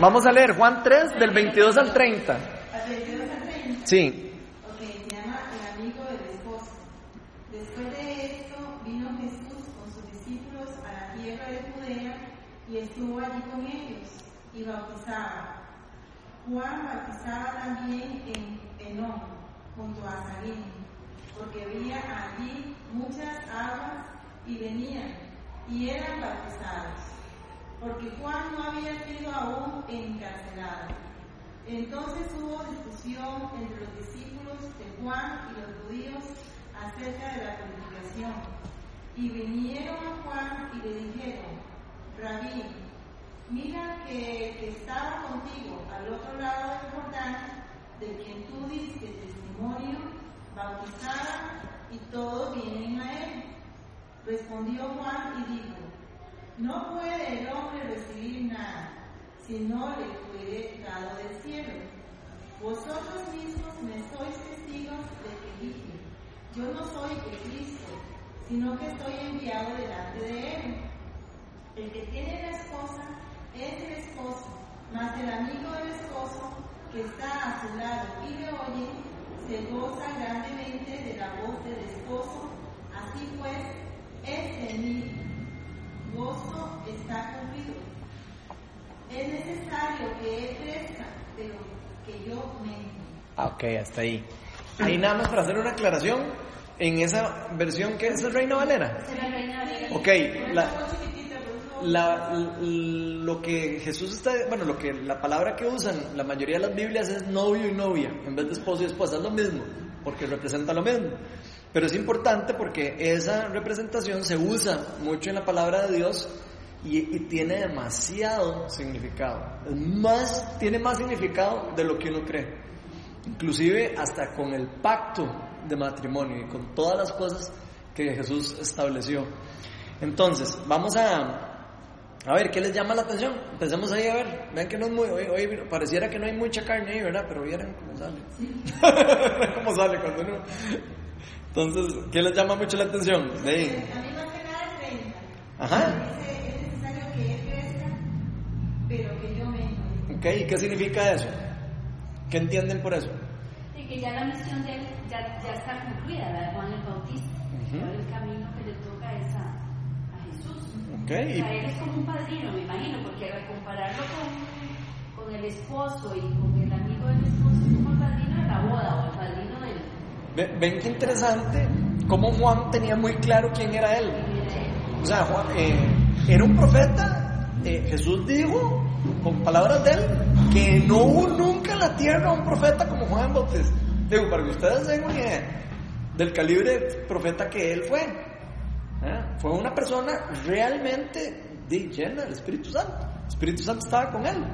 Vamos a leer Juan 3 del 22 al 30. Al 22 al 30. Sí. Estuvo allí con ellos y bautizaba. Juan bautizaba también en Enón, junto a Salim, porque había allí muchas aguas y venían y eran bautizados, porque Juan no había sido aún encarcelado. Entonces hubo discusión entre los discípulos de Juan y los judíos acerca de la purificación. Y vinieron a Juan y le dijeron, Rabí, mira que estaba contigo al otro lado del Jordán, de quien tú diste testimonio, bautizara y todos vienen a él. Respondió Juan y dijo, no puede el hombre recibir nada si no le fuere dado del cielo. Vosotros mismos me sois testigos de que dije, yo no soy el Cristo, sino que estoy enviado delante de él. El que tiene la esposa es el esposo, mas el amigo del esposo que está a su lado y le oye, se goza grandemente de la voz del esposo. Así pues, es en mí. Gozo está cumplido. Es necesario que él crezca, pero que yo me Ah, ok, hasta ahí. Ahí nada más para hacer una aclaración. En esa versión que es el Reina Valera. Ok, la, la- lo que Jesús está, bueno, lo que la palabra que usan la mayoría de las Biblias es novio y novia, en vez de esposo y esposa, es lo mismo, porque representa lo mismo. Pero es importante porque esa representación se usa mucho en la palabra de Dios y, y tiene demasiado significado. Más, tiene más significado de lo que uno cree. Inclusive hasta con el pacto de matrimonio y con todas las cosas que Jesús estableció. Entonces, vamos a, a ver, ¿qué les llama la atención? Empecemos ahí a ver. Vean que no es muy, hoy, hoy pareciera que no hay mucha carne ahí, ¿verdad? Pero vieran cómo sale. cómo sale cuando uno... Entonces, ¿qué les llama mucho la atención? Ahí. A mí más que nada es 30. Ajá. Es necesario que él crezca, pero que yo me ¿Ok? ¿Y qué significa eso? ¿Qué entienden por eso? Y que ya la misión de él ya, ya está concluida, la de Juan el Bautista. Ujú. Ahora el camino que le toca es a, a Jesús. ¿Ok? O sea, él es como un padrino, me imagino, porque al compararlo con, con el esposo y con el amigo del esposo, es como el padrino de la boda o el padrino Ven qué interesante cómo Juan tenía muy claro quién era él. O sea, Juan eh, era un profeta. eh, Jesús dijo, con palabras de él, que no hubo nunca en la tierra un profeta como Juan Bautista. Digo, para que ustedes den una idea del calibre profeta que él fue. ¿eh? Fue una persona realmente llena del Espíritu Santo. El Espíritu Santo estaba con él.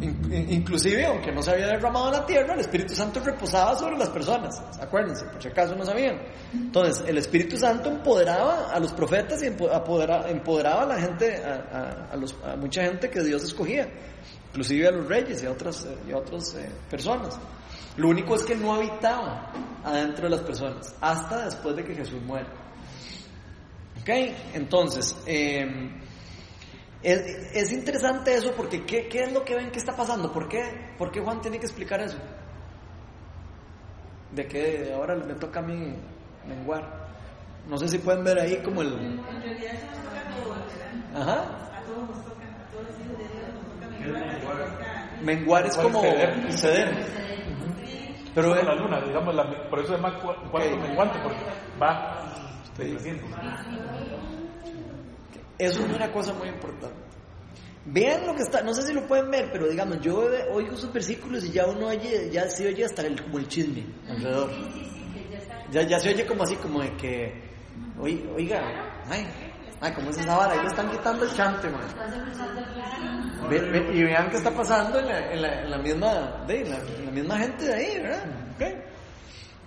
In- in- inclusive, aunque no se había derramado en la tierra, el Espíritu Santo reposaba sobre las personas. Acuérdense, por si acaso no sabían. Entonces, el Espíritu Santo empoderaba a los profetas y empo- apodera- empoderaba a la gente, a, los- mucha gente que Dios escogía, inclusive a los reyes y a otras, eh, y otras eh, personas. Lo único es que no habitaba adentro de las personas, hasta después de que Jesús muere. ¿Ok? Entonces, eh, es, es interesante eso porque ¿qué, qué es lo que ven que está pasando? ¿Por qué, ¿Por qué Juan tiene que explicar eso? De que ahora me toca a mí menguar. No sé si pueden ver ahí como el... En realidad eso nos toca a todos, ¿verdad? Ajá. A todos nos toca, a todos los hijos de Dios nos toca menguar es como Ceder. ceder. Pero eh, la luna, digamos, la- por eso es más cu- cuarto menguante, porque va. Eso es una cosa muy importante. Vean lo que está, no sé si lo pueden ver, pero digamos, yo oigo esos versículos y ya uno oye, ya se oye hasta el, como el chisme alrededor. Ya, ya se oye como así, como de que, "Oi- oiga, ay, ay, ¿cómo es esa vara? Ahí le están quitando el chante, man. Ve- ve- y vean qué está pasando en la, en la- en la misma, de, en la, en la misma gente de ahí, ¿verdad? ¿Ok?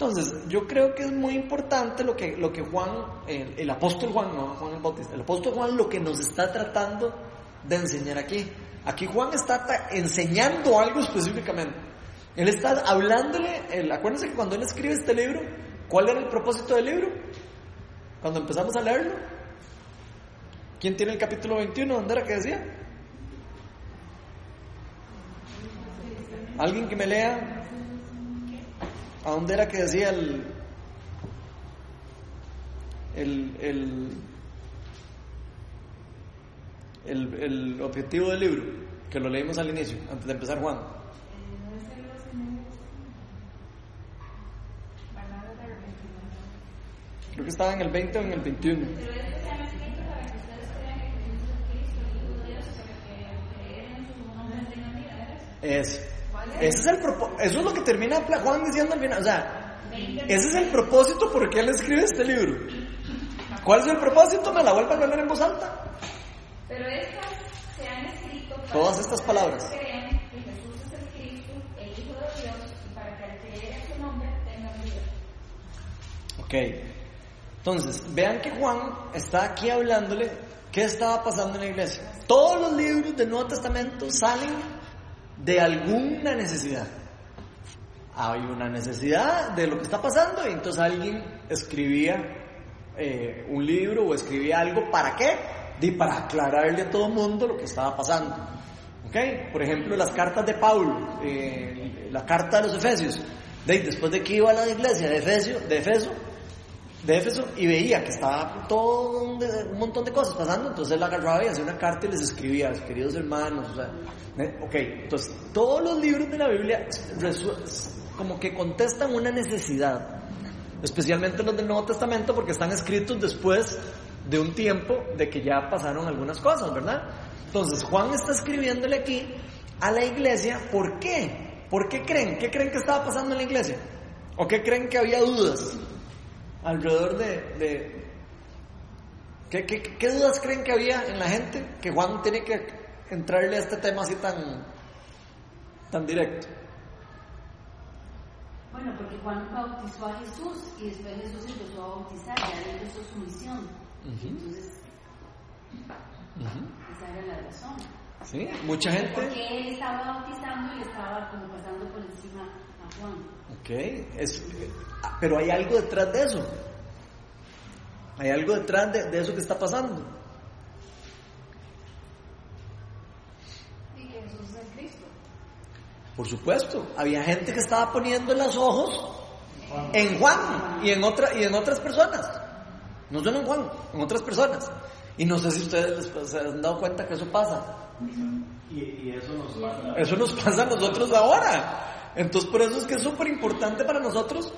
Entonces, yo creo que es muy importante lo que, lo que Juan, el, el apóstol Juan, no Juan el Bautista, el apóstol Juan lo que nos está tratando de enseñar aquí. Aquí Juan está enseñando algo específicamente. Él está hablándole, acuérdense que cuando él escribe este libro, ¿cuál era el propósito del libro? Cuando empezamos a leerlo. ¿Quién tiene el capítulo 21? ¿Dónde era que decía? Alguien que me lea. ¿A dónde era que decía el. el. el. el, el objetivo del libro? Que lo leímos al inicio, antes de empezar Juan. Creo que estaba en el 20 o en el 21. Pero esto se llama escrito para que ustedes crean que Jesús es Ese es el eso es lo que termina Juan diciendo al final. O sea, 20 ese es el propósito por el que él escribe este libro. ¿Cuál es el propósito? Me la vuelvo a leer en voz alta. Pero estas se han escrito para Todas estas palabras. crean que Jesús es el Cristo, el Hijo de Dios, y para que al creer en su nombre tengan vida. Ok. Entonces, vean que Juan está aquí hablándole qué estaba pasando en la iglesia. Todos los libros del Nuevo Testamento salen de alguna necesidad. Hay una necesidad de lo que está pasando y entonces alguien escribía eh, un libro o escribía algo. ¿Para qué? Di para aclararle a todo el mundo lo que estaba pasando. ¿Ok? Por ejemplo, las cartas de Pablo, eh, la carta de los Efesios. De, después de que iba a la iglesia de Efesio, de Efeso, de Éfeso y veía que estaba todo un, un montón de cosas pasando, entonces él agarraba y hacía una carta y les escribía, queridos hermanos, o sea, ok, entonces todos los libros de la Biblia como que contestan una necesidad, especialmente los del Nuevo Testamento porque están escritos después de un tiempo de que ya pasaron algunas cosas, ¿verdad? Entonces Juan está escribiéndole aquí a la iglesia, ¿por qué? ¿Por qué creen? ¿Qué creen que estaba pasando en la iglesia? ¿O qué creen que había dudas? Alrededor de... de- ¿qué, qué, qué dudas creen que había en la gente que Juan tiene que entrarle a este tema así tan, tan directo? Bueno, porque Juan bautizó a Jesús y después Jesús empezó a bautizar, ya le empezó su misión. Entonces, esa era la razón. ¿Sí? Mucha gente... Porque él estaba bautizando y estaba como pasando por encima a Juan. Ok, es, pero hay algo detrás de eso. Hay algo detrás de, de eso que está pasando. Y que Jesús es el Cristo. Por supuesto, había gente que estaba poniendo los ojos en Juan y en, otra, y en otras personas. No solo en Juan, en otras personas. Y no sé si ustedes les- se han dado cuenta que eso pasa. Y, y eso nos pasa. Eso nos pasa a nosotros ahora. Entonces, por eso es que es súper importante para nosotros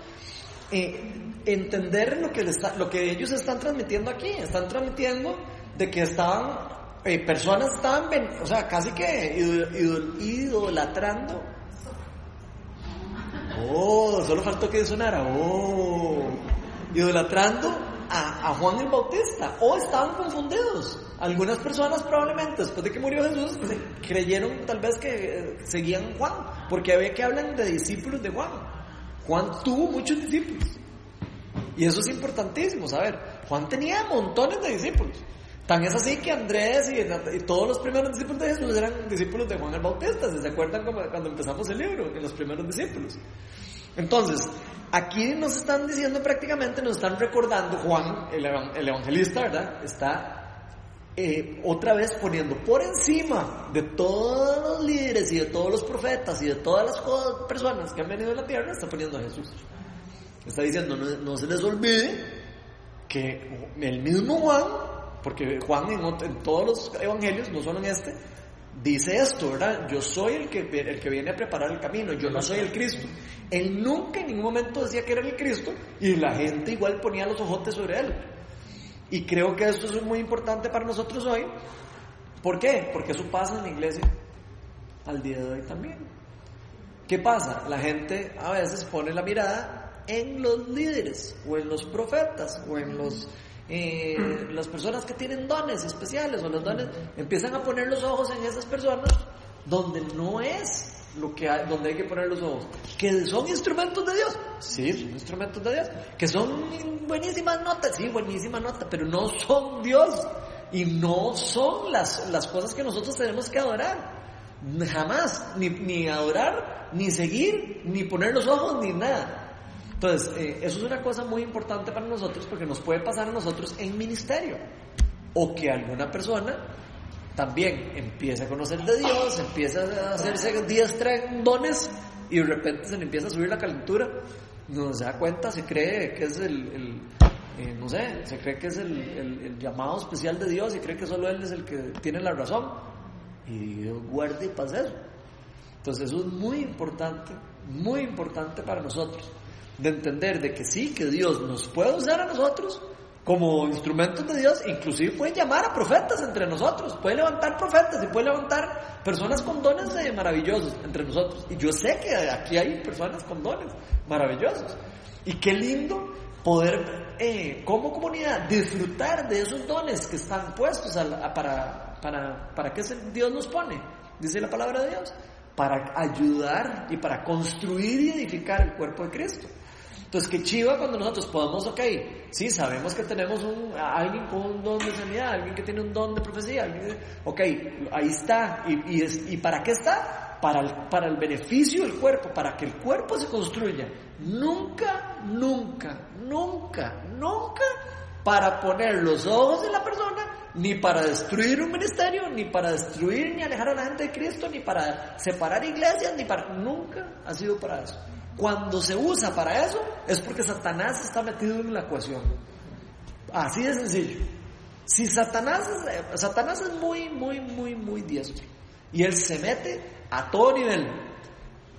eh, entender lo que, lo que ellos están transmitiendo aquí. Están transmitiendo de que estaban, eh, personas estaban, o sea, casi que ido- ido- idolatrando. Oh, solo faltó que sonara. Oh, idolatrando a, Juan el Bautista. O estaban confundidos. Algunas personas probablemente después de que murió Jesús cre- creyeron tal vez que eh, seguían Juan, porque había que hablan de discípulos de Juan. Juan tuvo muchos discípulos. Y eso es importantísimo, saber. Juan tenía montones de discípulos. Tan es así que Andrés y, todos los primeros discípulos de Jesús eran discípulos de Juan el Bautista. ¿Se acuerdan cuando empezamos el libro? En los primeros discípulos. Entonces, aquí nos están diciendo prácticamente, nos están recordando, Juan, el, evan- el evangelista, ¿verdad? Está eh, otra vez poniendo por encima de todos los líderes y de todos los profetas y de todas las personas que han venido a la tierra, está poniendo a Jesús. Está diciendo, no, se les olvide que el mismo Juan, porque Juan en, en todos los evangelios, no solo en este, dice esto, ¿verdad? Yo soy el que, el que viene a preparar el camino, yo no soy el Cristo. Él nunca en ningún momento decía que era el Cristo y la gente igual ponía los ojotes sobre él. Y creo que esto es muy importante para nosotros hoy. ¿Por qué? Porque eso pasa en la iglesia al día de hoy también. ¿Qué pasa? La gente a veces pone la mirada en los líderes o en los profetas o en los eh, las personas que tienen dones especiales o los dones empiezan a poner los ojos en esas personas donde no es lo que hay, donde hay que poner los ojos que son instrumentos de Dios sí son instrumentos de Dios que son buenísimas notas sí buenísima nota pero no son Dios y no son las, las cosas que nosotros tenemos que adorar jamás, ni, ni adorar, ni seguir, ni poner los ojos, ni nada. Entonces, eh, eso es una cosa muy importante para nosotros porque nos puede pasar a nosotros en ministerio. O que alguna persona también empieza a conocer de Dios, empieza a hacerse diestra en dones y de repente se le empieza a subir la calentura. No se da cuenta, se cree que es el, el, eh, no sé, se cree que es el llamado especial de Dios y cree que solo Él es el que tiene la razón. Y Dios guarde y pase eso. Entonces eso es muy importante, muy importante para nosotros, de entender de que sí, que Dios nos puede usar a nosotros como instrumentos de Dios, inclusive puede llamar a profetas entre nosotros, puede levantar profetas y puede levantar personas con dones eh, maravillosos entre nosotros. Y yo sé que aquí hay personas con dones maravillosos. Y qué lindo poder, eh, como comunidad, disfrutar de esos dones que están puestos para, para, para que Dios nos pone, dice la palabra de Dios, para ayudar y para construir y edificar el cuerpo de Cristo. Entonces, qué chiva cuando nosotros podemos, ok, sí, sabemos que tenemos un, alguien con un don de sanidad, alguien que tiene un don de profecía, alguien que- ok, ahí está. ¿Y, y, es- ¿y para qué está? Para para el beneficio del cuerpo, para que el cuerpo se construya. Nunca, nunca, nunca, nunca para poner los ojos en la persona, ni para destruir un ministerio, ni para destruir ni alejar a la gente de Cristo, ni para separar iglesias, ni para... Nunca ha sido para eso. Cuando se usa para eso, es porque Satanás está metido en la ecuación. Así de sencillo. Si Satanás, Satanás es muy, muy, muy, muy diestro. Y él se mete a todo nivel.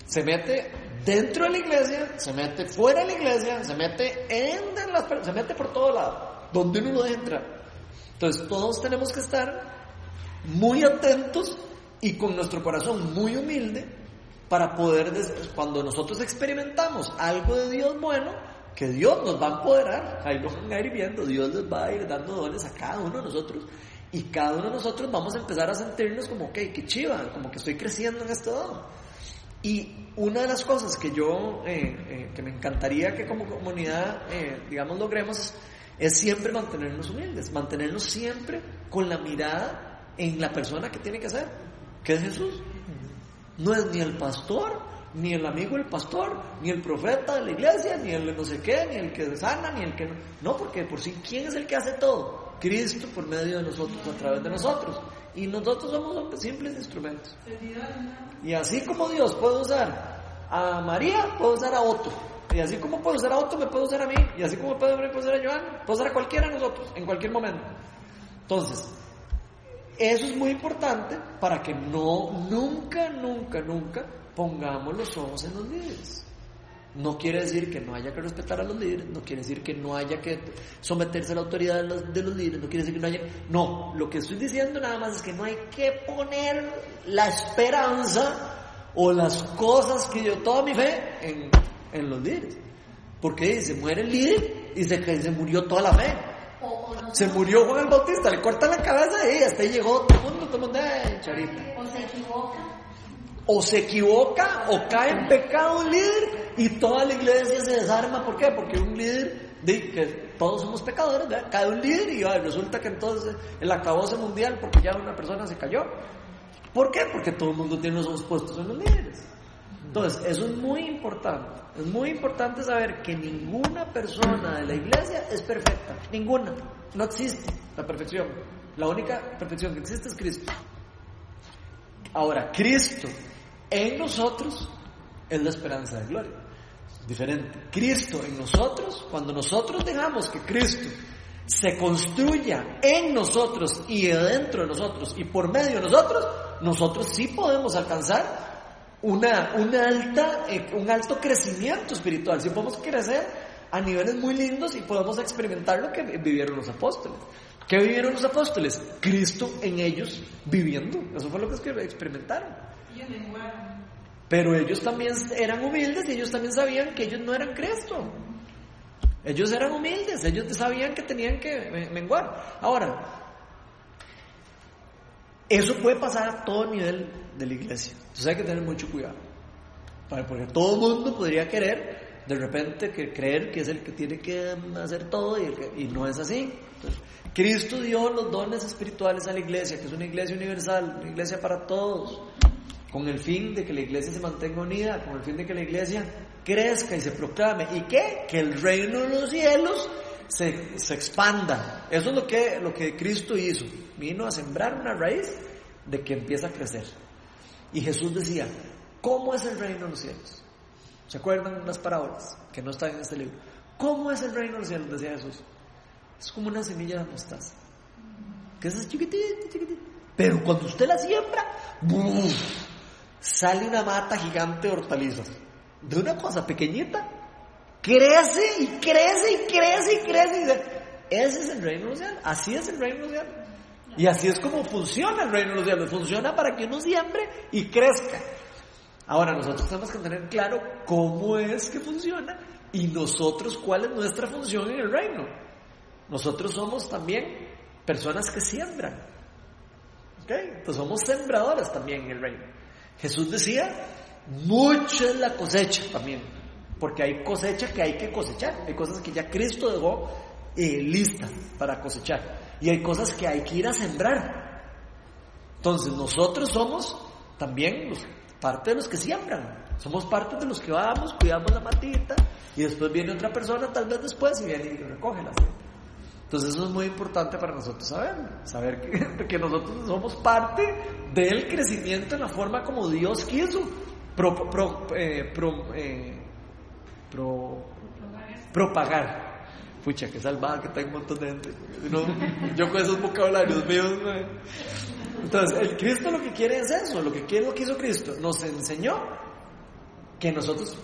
Se mete dentro de la iglesia, se mete fuera de la iglesia, se mete en las se mete por todo lado, donde uno entrar. Entonces todos tenemos que estar muy atentos y con nuestro corazón muy humilde para poder, cuando nosotros experimentamos algo de Dios bueno, que Dios nos va a empoderar, ahí lo van a ir viendo, Dios les va a ir dando dones a cada uno de nosotros y cada uno de nosotros vamos a empezar a sentirnos como, ok, qué chiva, como que estoy creciendo en este don. Y una de las cosas que yo, eh, eh, que me encantaría que como comunidad, eh, digamos, logremos es, es siempre mantenernos humildes, mantenernos siempre con la mirada en la persona que tiene que ser, que es Jesús. No es ni el pastor, ni el amigo del pastor, ni el profeta de la iglesia, ni el no sé qué, ni el que sana, ni el que no. No, porque por sí, ¿quién es el que hace todo? Cristo por medio de nosotros, a través de nosotros. Y nosotros somos simples instrumentos. Y así como Dios puede usar a María, puede usar a otro. Y así como puede usar a otro, me puede usar a mí. Y así como puede, puede usar a Joan, puede usar a cualquiera de nosotros, en cualquier momento. Entonces, eso es muy importante para que no, nunca, nunca, nunca pongamos los ojos en los líderes. No quiere decir que no haya que respetar a los líderes, no quiere decir que no haya que someterse a la autoridad de los, de los líderes, no quiere decir que no haya... No, lo que estoy diciendo nada más es que no hay que poner la esperanza o las cosas que yo, toda mi fe, en, en los líderes. Porque se muere el líder y se, se murió toda la fe. Se murió Juan el Bautista, le cortan la cabeza y hasta ahí llegó todo el mundo, todo el mundo, "Ay, charita. o se equivoca. O se equivoca o cae en pecado un líder y toda la iglesia se desarma. ¿Por qué? Porque un líder, de, que todos somos pecadores, ¿verdad? cae un líder y ay, resulta que entonces el acabose mundial porque ya una persona se cayó. ¿Por qué? Porque todo el mundo tiene los ojos puestos en los líderes. Entonces, eso es muy importante. Es muy importante saber que ninguna persona de la iglesia es perfecta. Ninguna. No existe la perfección. La única perfección que existe es Cristo. Ahora, Cristo en nosotros es la esperanza de gloria. Diferente. Cristo en nosotros, cuando nosotros dejamos que Cristo se construya en nosotros y dentro de nosotros y por medio de nosotros, nosotros sí podemos alcanzar una, una alta, eh, un alto crecimiento espiritual. Sí podemos crecer a niveles muy lindos y podemos experimentar lo que vivieron los apóstoles. ¿Qué vivieron los apóstoles? Cristo en ellos viviendo. Eso fue lo que experimentaron. Pero ellos también eran humildes y ellos también sabían que ellos no eran Cristo. Ellos eran humildes, ellos sabían que tenían que me- menguar. Ahora, eso puede pasar a todo nivel de la iglesia. Entonces hay que tener mucho cuidado. Porque todo el mundo podría querer, de repente, que creer que es el que tiene que hacer todo y, que- no es así. Cristo dio los dones espirituales a la iglesia, que es una iglesia universal, una iglesia para todos, con el fin de que la iglesia se mantenga unida, con el fin de que la iglesia crezca y se proclame. ¿Y qué? Que el reino de los cielos se, se expanda. Eso es lo que, lo que Cristo hizo. Vino a sembrar una raíz de que empieza a crecer. Y Jesús decía, ¿cómo es el reino de los cielos? ¿Se acuerdan las parábolas que no están en este libro? ¿Cómo es el reino de los cielos? Decía Jesús. Es como una semilla de mostaza. Que es chiquitita, chiquitita. Pero cuando usted la siembra, ¡buf! sale una mata gigante de hortalizas. De una cosa pequeñita, crece y crece y crece y crece. Y ese es el reino de los cielos. Así es el reino de los cielos. Y así es como funciona el reino de los cielos. Funciona para que uno siembre y crezca. Ahora nosotros tenemos que tener claro cómo es que funciona y nosotros cuál es nuestra función en el reino. Nosotros somos también personas que siembran. ¿Ok? Entonces somos sembradores también en el reino. Jesús decía, mucha es la cosecha también, porque hay cosecha que hay que cosechar, hay cosas que ya Cristo dejó eh, listas para cosechar y hay cosas que hay que ir a sembrar. Entonces nosotros somos también los, parte de los que siembran, somos parte de los que vamos, cuidamos la matita y después viene otra persona tal vez después y viene y recoge la entonces eso es muy importante para nosotros saber, saber que, que nosotros somos parte del crecimiento en la forma como Dios quiso pro, pro, eh, pro, eh, pro, propagar. Pucha, que salvada que está un montón de gente. No, yo con esos vocabularios míos. Entonces, el Cristo lo que quiere es eso, lo que quiere lo que hizo Cristo. Nos enseñó que nosotros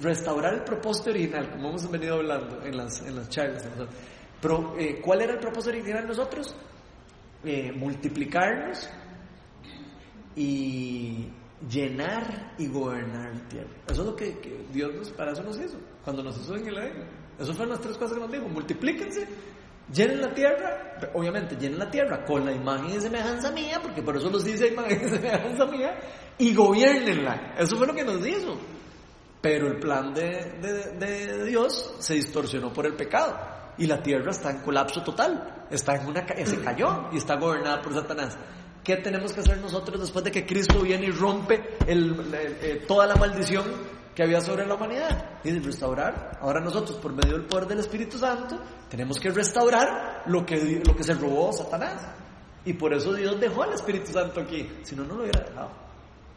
restaurar el propósito original, como hemos venido hablando en las, en las charlas. Pero, eh, ¿Cuál era el propósito original de nosotros? Eh, multiplicarnos y llenar y gobernar la tierra. Eso es lo que, que, Dios nos, para eso nos hizo, cuando nos hizo en el Edén. Eso fueron las tres cosas que nos dijo, multiplíquense, llenen la tierra, obviamente llenen la tierra con la imagen y semejanza mía, porque por eso nos dice imagen y semejanza mía, y gobiernenla. Eso fue lo que nos hizo. Pero el plan de, de, de Dios se distorsionó por el pecado y la tierra está en colapso total, está en una se cayó y está gobernada por Satanás. ¿Qué tenemos que hacer nosotros después de que Cristo viene y rompe el, eh, toda la maldición que había sobre la humanidad? Y restaurar. Ahora nosotros, por medio del poder del Espíritu Santo, tenemos que restaurar lo que, lo que se robó Satanás. Y por eso Dios dejó al Espíritu Santo aquí. Si no, no lo hubiera dejado.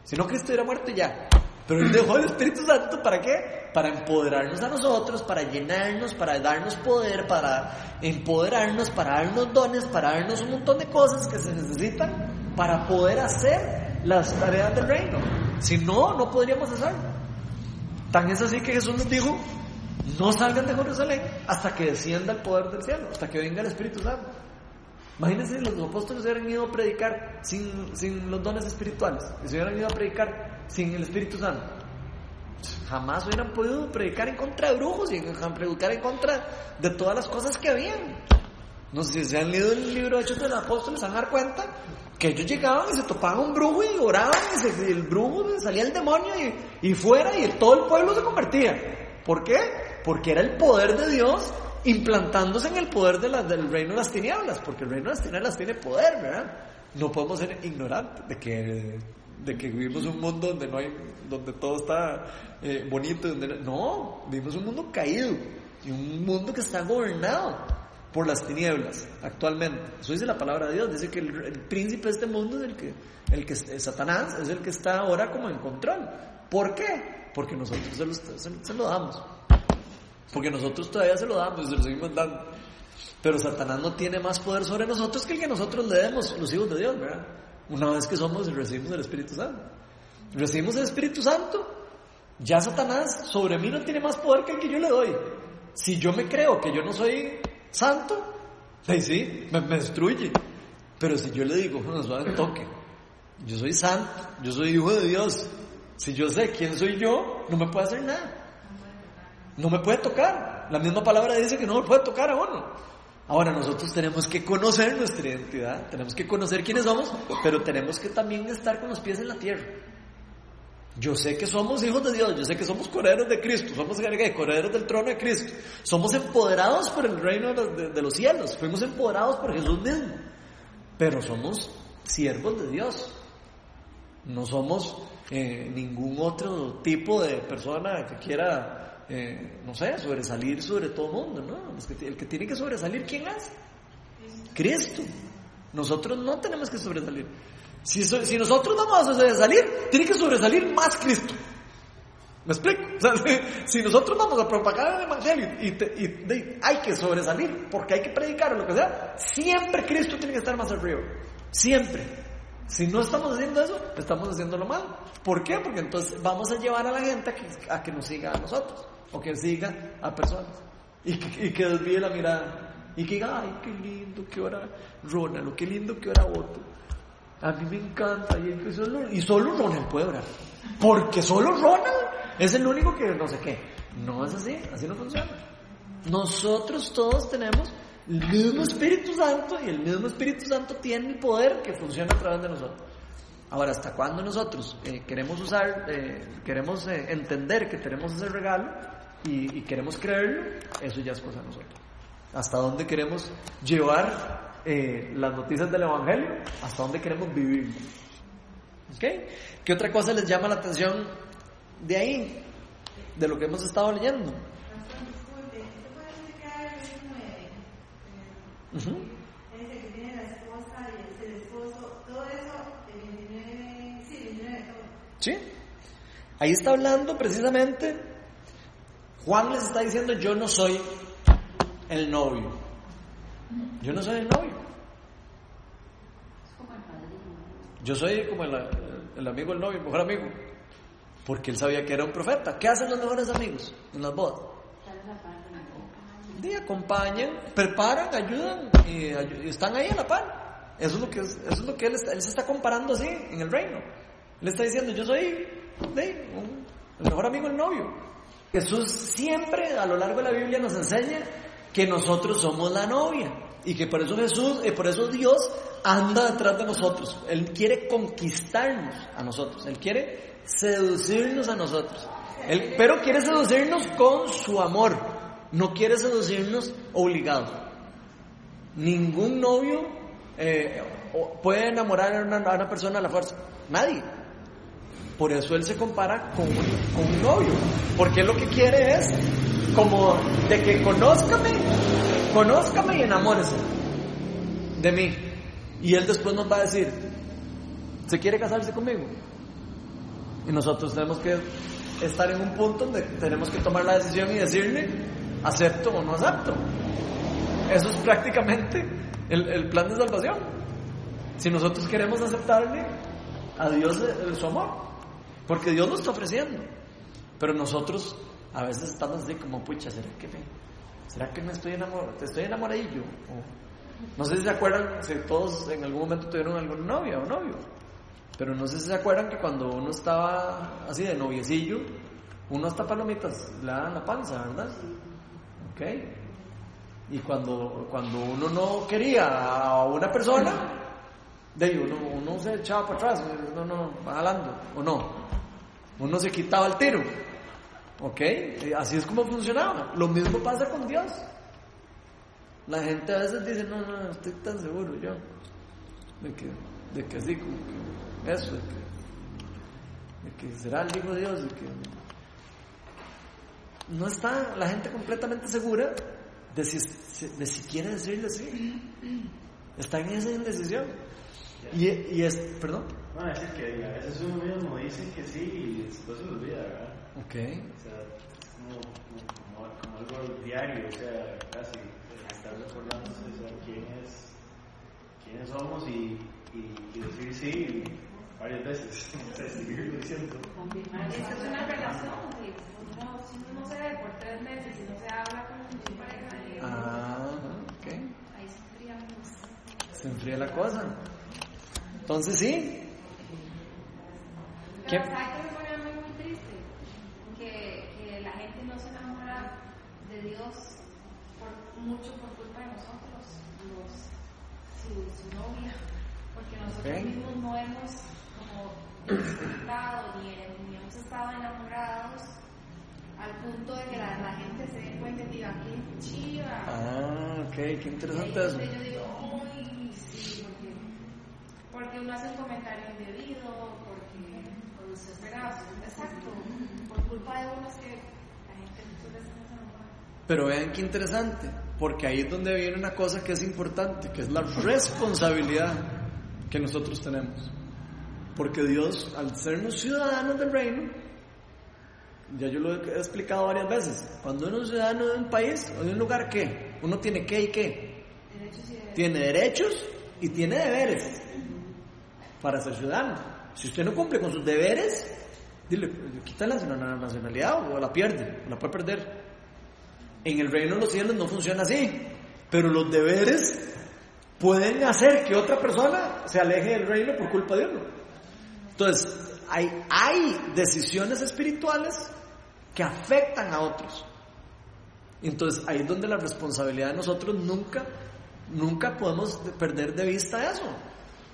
Si no, Cristo hubiera muerto ya. Pero Él dejó el Espíritu Santo para qué? Para empoderarnos a nosotros, para llenarnos, para darnos poder, para empoderarnos, para darnos dones, para darnos un montón de cosas que se necesitan para poder hacer las tareas del reino. Si no, no podríamos hacerlo. Tan es así que Jesús nos dijo, no salgan de Jerusalén hasta que descienda el poder del cielo, hasta que venga el Espíritu Santo. Imagínense si los apóstoles hubieran ido a predicar sin, sin los dones espirituales, y se hubieran ido a predicar sin el Espíritu Santo. Jamás hubieran podido predicar en contra de brujos y predicar en contra de todas las cosas que habían. No sé si se han leído el libro de Hechos de los Apóstoles, se van a dar cuenta que ellos llegaban y se topaban un brujo y oraban y, el brujo salía el demonio y, fuera y todo el pueblo se convertía. ¿Por qué? Porque era el poder de Dios implantándose en el poder de del reino de las tinieblas, porque el reino de las tinieblas tiene poder, ¿verdad? No podemos ser ignorantes de que de que vivimos un mundo donde no hay, donde todo está eh, bonito, donde no, vivimos un mundo caído y un mundo que está gobernado por las tinieblas actualmente. Eso dice la palabra de Dios, dice que el, príncipe de este mundo es el que, el que Satanás es el que está ahora como en control. ¿Por qué? Porque nosotros se lo, se lo damos. Porque nosotros todavía se lo damos y se lo seguimos dando. Pero Satanás no tiene más poder sobre nosotros que el que nosotros le demos, los hijos de Dios, ¿verdad? Una vez que somos y recibimos el Espíritu Santo. Recibimos el Espíritu Santo, ya Satanás sobre mí no tiene más poder que el que yo le doy. Si yo me creo que yo no soy santo, ahí sí, me, destruye. Pero si yo le digo, no, suave toque, yo soy santo, yo soy hijo de Dios. Si yo sé quién soy yo, no me puede hacer nada. No me puede tocar. La misma palabra dice que no me puede tocar a uno. Ahora nosotros tenemos que conocer nuestra identidad, tenemos que conocer quiénes somos, pero tenemos que también estar con los pies en la tierra. Yo sé que somos hijos de Dios, yo sé que somos corderos de Cristo, somos corderos del trono de Cristo, somos empoderados por el reino de los, cielos, fuimos empoderados por Jesús mismo, pero somos siervos de Dios, no somos eh, ningún otro tipo de persona que quiera eh, no sé, sobresalir sobre todo el mundo, ¿no? El que tiene que sobresalir, ¿quién es? Cristo. Nosotros no tenemos que sobresalir. Si, so- si nosotros vamos a sobresalir, tiene que sobresalir más Cristo. ¿Me explico? Si, nosotros vamos a propagar el Evangelio y, y de- hay que sobresalir porque hay que predicar o lo que sea, siempre Cristo tiene que estar más arriba. Siempre. Si no estamos haciendo eso, estamos haciéndolo mal. ¿Por qué? Porque entonces vamos a llevar a la gente a que, nos siga a nosotros o que siga a personas y que, y que desvíe la mirada y que diga, ay, qué lindo que ora Ronald, o qué lindo que ora Otto. A mí me encanta y, solo, y solo Ronald puede orar. Porque solo Ronald es el único que no sé qué. No es así, así no funciona. Nosotros todos tenemos el mismo Espíritu Santo y el mismo Espíritu Santo tiene el poder que funciona a través de nosotros. Ahora, ¿hasta cuándo nosotros eh, queremos usar, eh, queremos eh, entender que tenemos ese regalo y, y queremos creerlo? Eso ya es cosa de nosotros. ¿Hasta dónde queremos llevar eh, las noticias del Evangelio? ¿Hasta dónde queremos vivir? ¿Ok? ¿Qué otra cosa les llama la atención de ahí? De lo que hemos estado leyendo. Pastor, disculpe, ¿esto puede explicar el 29? Ujú. Dice que tiene la esposa y el esposo, todo eso, el 29, sí, el 29 de todo. ¿Sí? Ahí está hablando precisamente, Juan les está diciendo, yo no soy el novio. Yo no soy el novio. Yo soy como el, el amigo del novio, el mejor amigo. Porque él sabía que era un profeta. ¿Qué hacen los mejores amigos en las bodas? De acompañan, preparan, ayudan y, están ahí a la par. Eso es lo que, es- eso es lo que él, está- él se está comparando así en el reino. Él está diciendo, yo soy de, un- el mejor amigo del novio. Jesús siempre a lo largo de la Biblia nos enseña que nosotros somos la novia y que por eso Jesús, y por eso Dios anda detrás de nosotros. Él quiere conquistarnos a nosotros. Él quiere seducirnos a nosotros. Él, pero quiere seducirnos con su amor. No quiere seducirnos obligados. Ningún novio eh, puede enamorar a una persona a la fuerza. Nadie. Por eso él se compara con, con un novio. Porque lo que quiere es como de que conózcame, conózcame y enamórese de mí. Y él después nos va a decir, ¿se quiere casarse conmigo? Y nosotros tenemos que estar en un punto donde tenemos que tomar la decisión y decirle, acepto o no acepto. Eso es prácticamente el, plan de salvación. Si nosotros queremos aceptarle a Dios su amor, porque Dios lo está ofreciendo. Pero nosotros a veces estamos así como, pucha, ¿será que me, será que me estoy enamorado? ¿Te estoy enamoradillo? No sé si se acuerdan, si todos en algún momento tuvieron algún novia o novio. Pero no sé si se acuerdan que cuando uno estaba así de noviecillo, uno hasta palomitas le daban la panza, ¿verdad? ¿Ok? Y cuando, cuando uno no quería a una persona, de ahí uno, se echaba para atrás, uno no, va jalando, o no. Uno se quitaba el tiro. ¿Ok? Así es como funcionaba. Lo mismo pasa con Dios. La gente a veces dice, no, no, estoy tan seguro yo. De que, de que así, como que eso, de que, de que será el Hijo de Dios, de que no está la gente completamente segura de si, de si quiere decirle sí. Está en esa indecisión. Y, y es, perdón. No, es que a veces uno mismo dice que sí y después se lo olvida, ¿verdad? Ok. O sea, es como, como, como algo diario, o sea, casi estar recordándose o sea, quién es, quiénes somos y, y, y decir sí varias veces, o sea, seguirlo diciendo. Confirmar Esa es una relación, si uno, si uno no se ve por tres meses y no se habla con su pareja, y Ah, ok. ahí sufríamos. Se enfría la cosa. Entonces sí. Pero ¿sabes qué me pone a mí muy triste? Que, que la gente no se enamora de Dios por, mucho por culpa de nosotros, los, su, su novia, porque nosotros mismos no hemos como disfrutado ni, ni hemos estado enamorados al punto de que la, la gente se dé cuenta y diga, qué chiva. Ah, ok, qué interesante eso. yo digo, porque uno hace un comentario indebido, porque por desesperados, exacto, por culpa de uno es que la gente entonces no se. Pero vean qué interesante, porque ahí es donde viene una cosa que es importante, que es la responsabilidad que nosotros tenemos. Porque Dios, al sernos ciudadanos del reino, ya yo lo he explicado varias veces, cuando uno es ciudadano de un país o de un lugar, ¿qué? Uno tiene qué y qué. Derechos y deberes. Tiene derechos y tiene deberes para ser ciudadano. Si usted no cumple con sus deberes, dile, quita la nacionalidad o la pierde, la puede perder. En el reino de los cielos no funciona así, pero los deberes pueden hacer que otra persona se aleje del reino por culpa de uno. Entonces, hay, hay decisiones espirituales que afectan a otros. Entonces, ahí es donde la responsabilidad de nosotros nunca, nunca podemos perder de vista eso.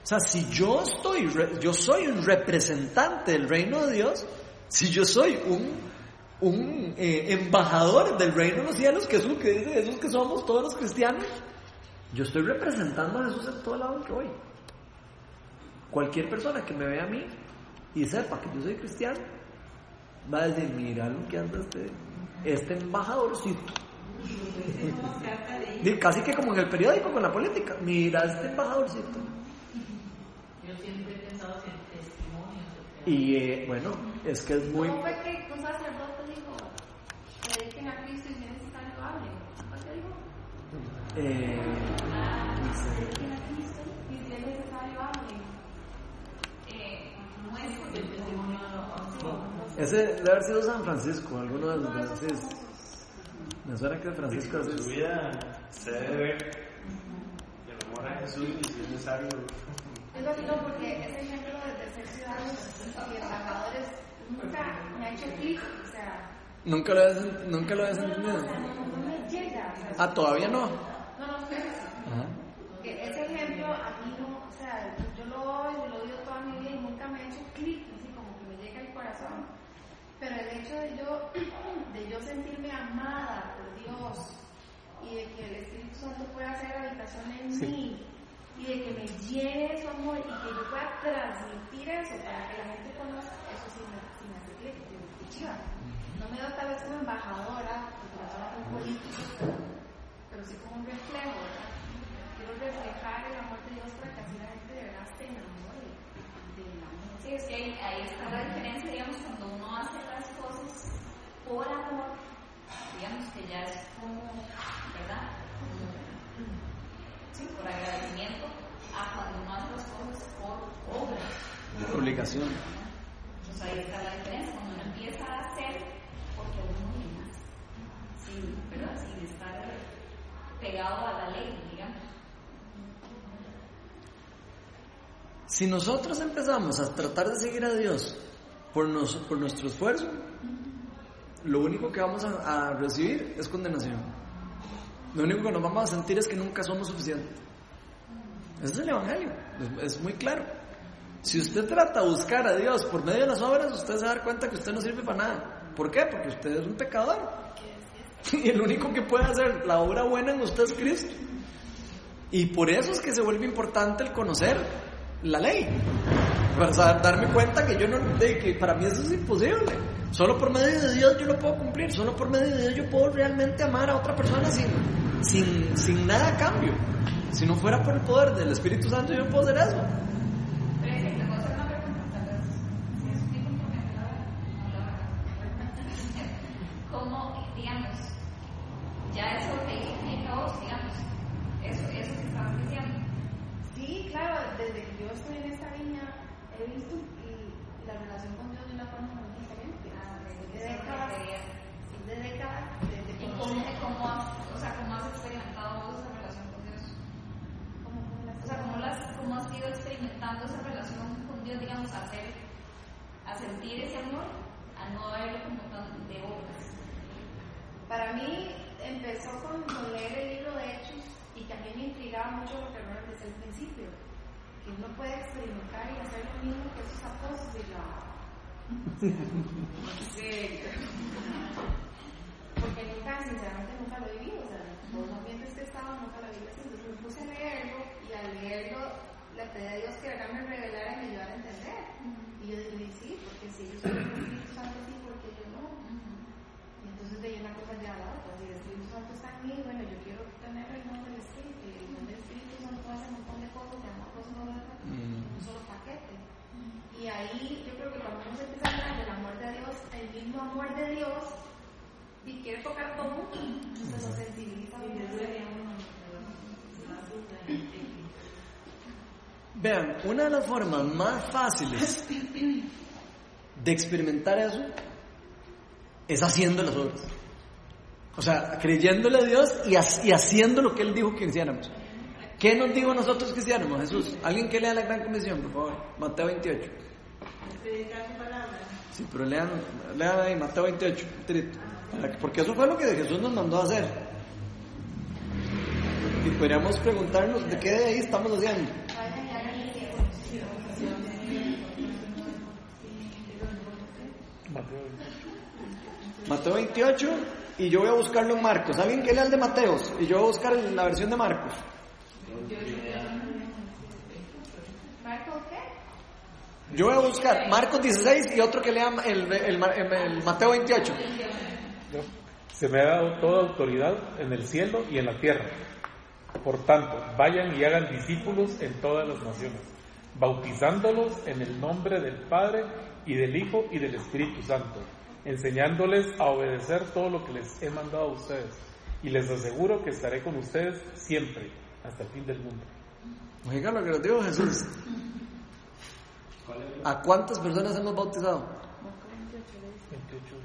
O sea, si yo estoy, yo soy un representante del reino de Dios, si yo soy un, un eh, embajador del reino de los cielos, que es lo que dice Jesús que somos todos los cristianos, yo estoy representando a Jesús en todo lado en que voy. Cualquier persona que me vea a mí y sepa que yo soy cristiano, va a decir, mira lo que anda este, este embajadorcito. Casi que como en el periódico con la política, mira este embajadorcito. Yo siempre he pensado que el testimonio Y eh, bueno, es que es muy... ¿Cómo fue que un sacerdote dijo, prediquen a Cristo y si es necesario hablen? ¿Cómo fue que dijo? eh, Prediquen a Cristo y si es necesario hablen. Eh, no es porque el testimonio no lo ese debe haber sido San Francisco, alguno de los... sí, es- me suena que Francisco En su vida se debe ver el amor a Jesús y si es necesario. Es vacilo porque ese ejemplo de, nunca lo habías, nunca lo no, no, no, no sea, Ah, todavía no. No, no. Que ese ejemplo a mí no, o sea, yo lo oigo, lo oigo toda mi vida y nunca me ha hecho clic, así como que me llega al corazón. Pero el hecho de yo, de yo sentirme amada por Dios y de que el Espíritu Santo pueda hacer habitación en Sí. mí y de que me llene su amor y que yo pueda transmitir eso para que la gente conozca, eso sí me, sí me hace clic, sí me chiva. No me veo tal vez como embajadora, un político, pero, pero sí como un reflejo, ¿verdad? Quiero reflejar el amor de Dios para que así la gente de verdad se enamore del amor. Sí, es que ahí, ahí está la diferencia, digamos, cuando uno hace las cosas por amor, digamos que ya es como, ¿verdad? Como, sí, por agradecimiento, a cuando uno hace las cosas por obra. Obligación. Pues ahí está la diferencia, cuando uno empieza a hacer porque uno nace, sin, ¿verdad? sin estar pegado a la ley, digamos. Si nosotros empezamos a tratar de seguir a Dios por, nos- por nuestro esfuerzo, lo único que vamos a, a recibir es condenación. Lo único que nos vamos a sentir es que nunca somos suficientes. Ese es el Evangelio, es, muy claro. Si usted trata de buscar a Dios por medio de las obras, usted se va a dar cuenta que usted no sirve para nada. ¿Por qué? Porque usted es un pecador. Y el único que puede hacer la obra buena en usted es Cristo. Y por eso es que se vuelve importante el conocer la ley. Para darme cuenta que yo no, de que para mí eso es imposible. Solo por medio de Dios yo lo puedo cumplir. Solo por medio de Dios yo puedo realmente amar a otra persona sin, sin, sin nada cambio. Si no fuera por el poder del Espíritu Santo yo no puedo hacer eso. Pero es que te voy estoy en esta Porque nunca, sinceramente, nunca lo viví. O sea, vos no viendo este estado, nunca lo viví. Entonces me puse a leerlo y al leerlo le pedí a Dios que acá me revelara y me ayudara a entender. Y yo dije, sí, porque si yo soy el Espíritu Santo, sí, porque yo no. Y entonces veía una cosa ya la otra. Pues, si el Espíritu Santo está en mí, bueno, yo quiero tener eh, el nombre del Espíritu. Y el nombre del Espíritu Santo hace un montón de cosas, llama cosas, no, y ahí yo creo que cuando hemos empezado a hablar del amor de Dios, el mismo amor de Dios y quiere tocar todo mundo, entonces lo sensibiliza. Vean, una de las formas más fáciles de experimentar eso es haciendo las obras. O sea, creyéndole a Dios y, y haciendo lo que Él dijo que hiciéramos. ¿Qué nos dijo nosotros que hiciéramos, Jesús? Alguien que lea la gran comisión, por favor. Mateo 28. Predicar su palabra. Sí, pero lean, lean ahí Mateo 28, un trito. Para que- Porque eso fue lo que Jesús nos mandó a hacer. Y podríamos preguntarnos de qué de ahí estamos haciendo. Mateo 28. Mateo 28 y yo voy a buscarlo en Marcos. Alguien que lea el de Mateos y yo voy a buscar la versión de Marcos. ¿Marco qué? Yo voy a buscar Marcos 16 y otro que lea el, el- el- el Mateo 28. Se me ha dado toda autoridad en el cielo y en la tierra. Por tanto, vayan y hagan discípulos en todas las naciones, bautizándolos en el nombre del Padre y del Hijo y del Espíritu Santo, enseñándoles a obedecer todo lo que les he mandado a ustedes. Y les aseguro que estaré con ustedes siempre, hasta el fin del mundo. Oiga lo que nos dijo Jesús. ¿A cuántas personas hemos bautizado? 28,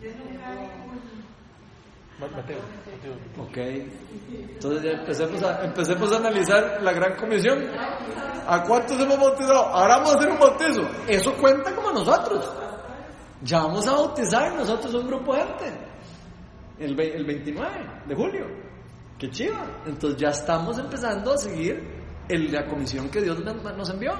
16, Yo nunca Ma- Mateo, Mateo. Ok. Entonces ya empecemos a, empecemos a analizar la gran comisión. ¿A cuántos hemos bautizado? Ahora vamos a hacer un bautizo. Eso cuenta como nosotros. Ya vamos a bautizar nosotros un grupo de gente. El, ve- el 29 de julio. Qué chiva. Entonces ya estamos empezando a seguir el- la comisión que Dios nos envió.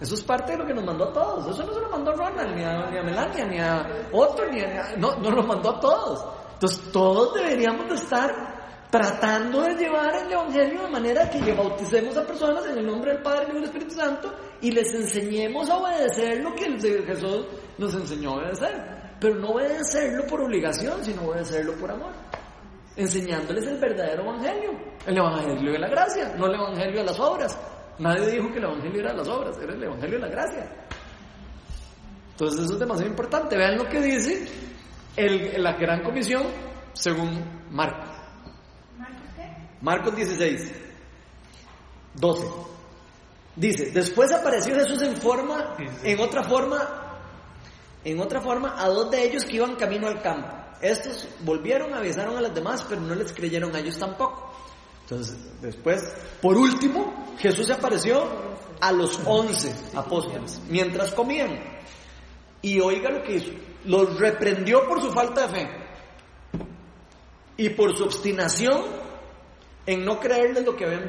Eso es parte de lo que nos mandó a todos. Eso no se lo mandó a Ronald, ni a, ni a Melania, ni a otro, ni a, no, no lo mandó a todos. Entonces todos deberíamos de estar tratando de llevar el Evangelio de manera que le bauticemos a personas en el nombre del Padre y del Espíritu Santo y les enseñemos a obedecer lo que Jesús nos enseñó a obedecer. Pero no obedecerlo por obligación, sino obedecerlo por amor. Enseñándoles el verdadero Evangelio. El Evangelio de la gracia, no el Evangelio de las obras. Nadie dijo que el Evangelio era de las obras, era el Evangelio de la gracia. Entonces eso es demasiado importante. Vean lo que dice el- la gran comisión según Marcos. ¿Marco qué? Marcos 16, 12. Dice, después apareció Jesús en forma, en otra forma, en otra forma a dos de ellos que iban camino al campo. Estos volvieron, avisaron a los demás, pero no les creyeron a ellos tampoco. Entonces, después, por último, Jesús se apareció a los once apóstoles mientras comían. Y oiga lo que hizo. Los reprendió por su falta de fe y por su obstinación en no creerles lo que habían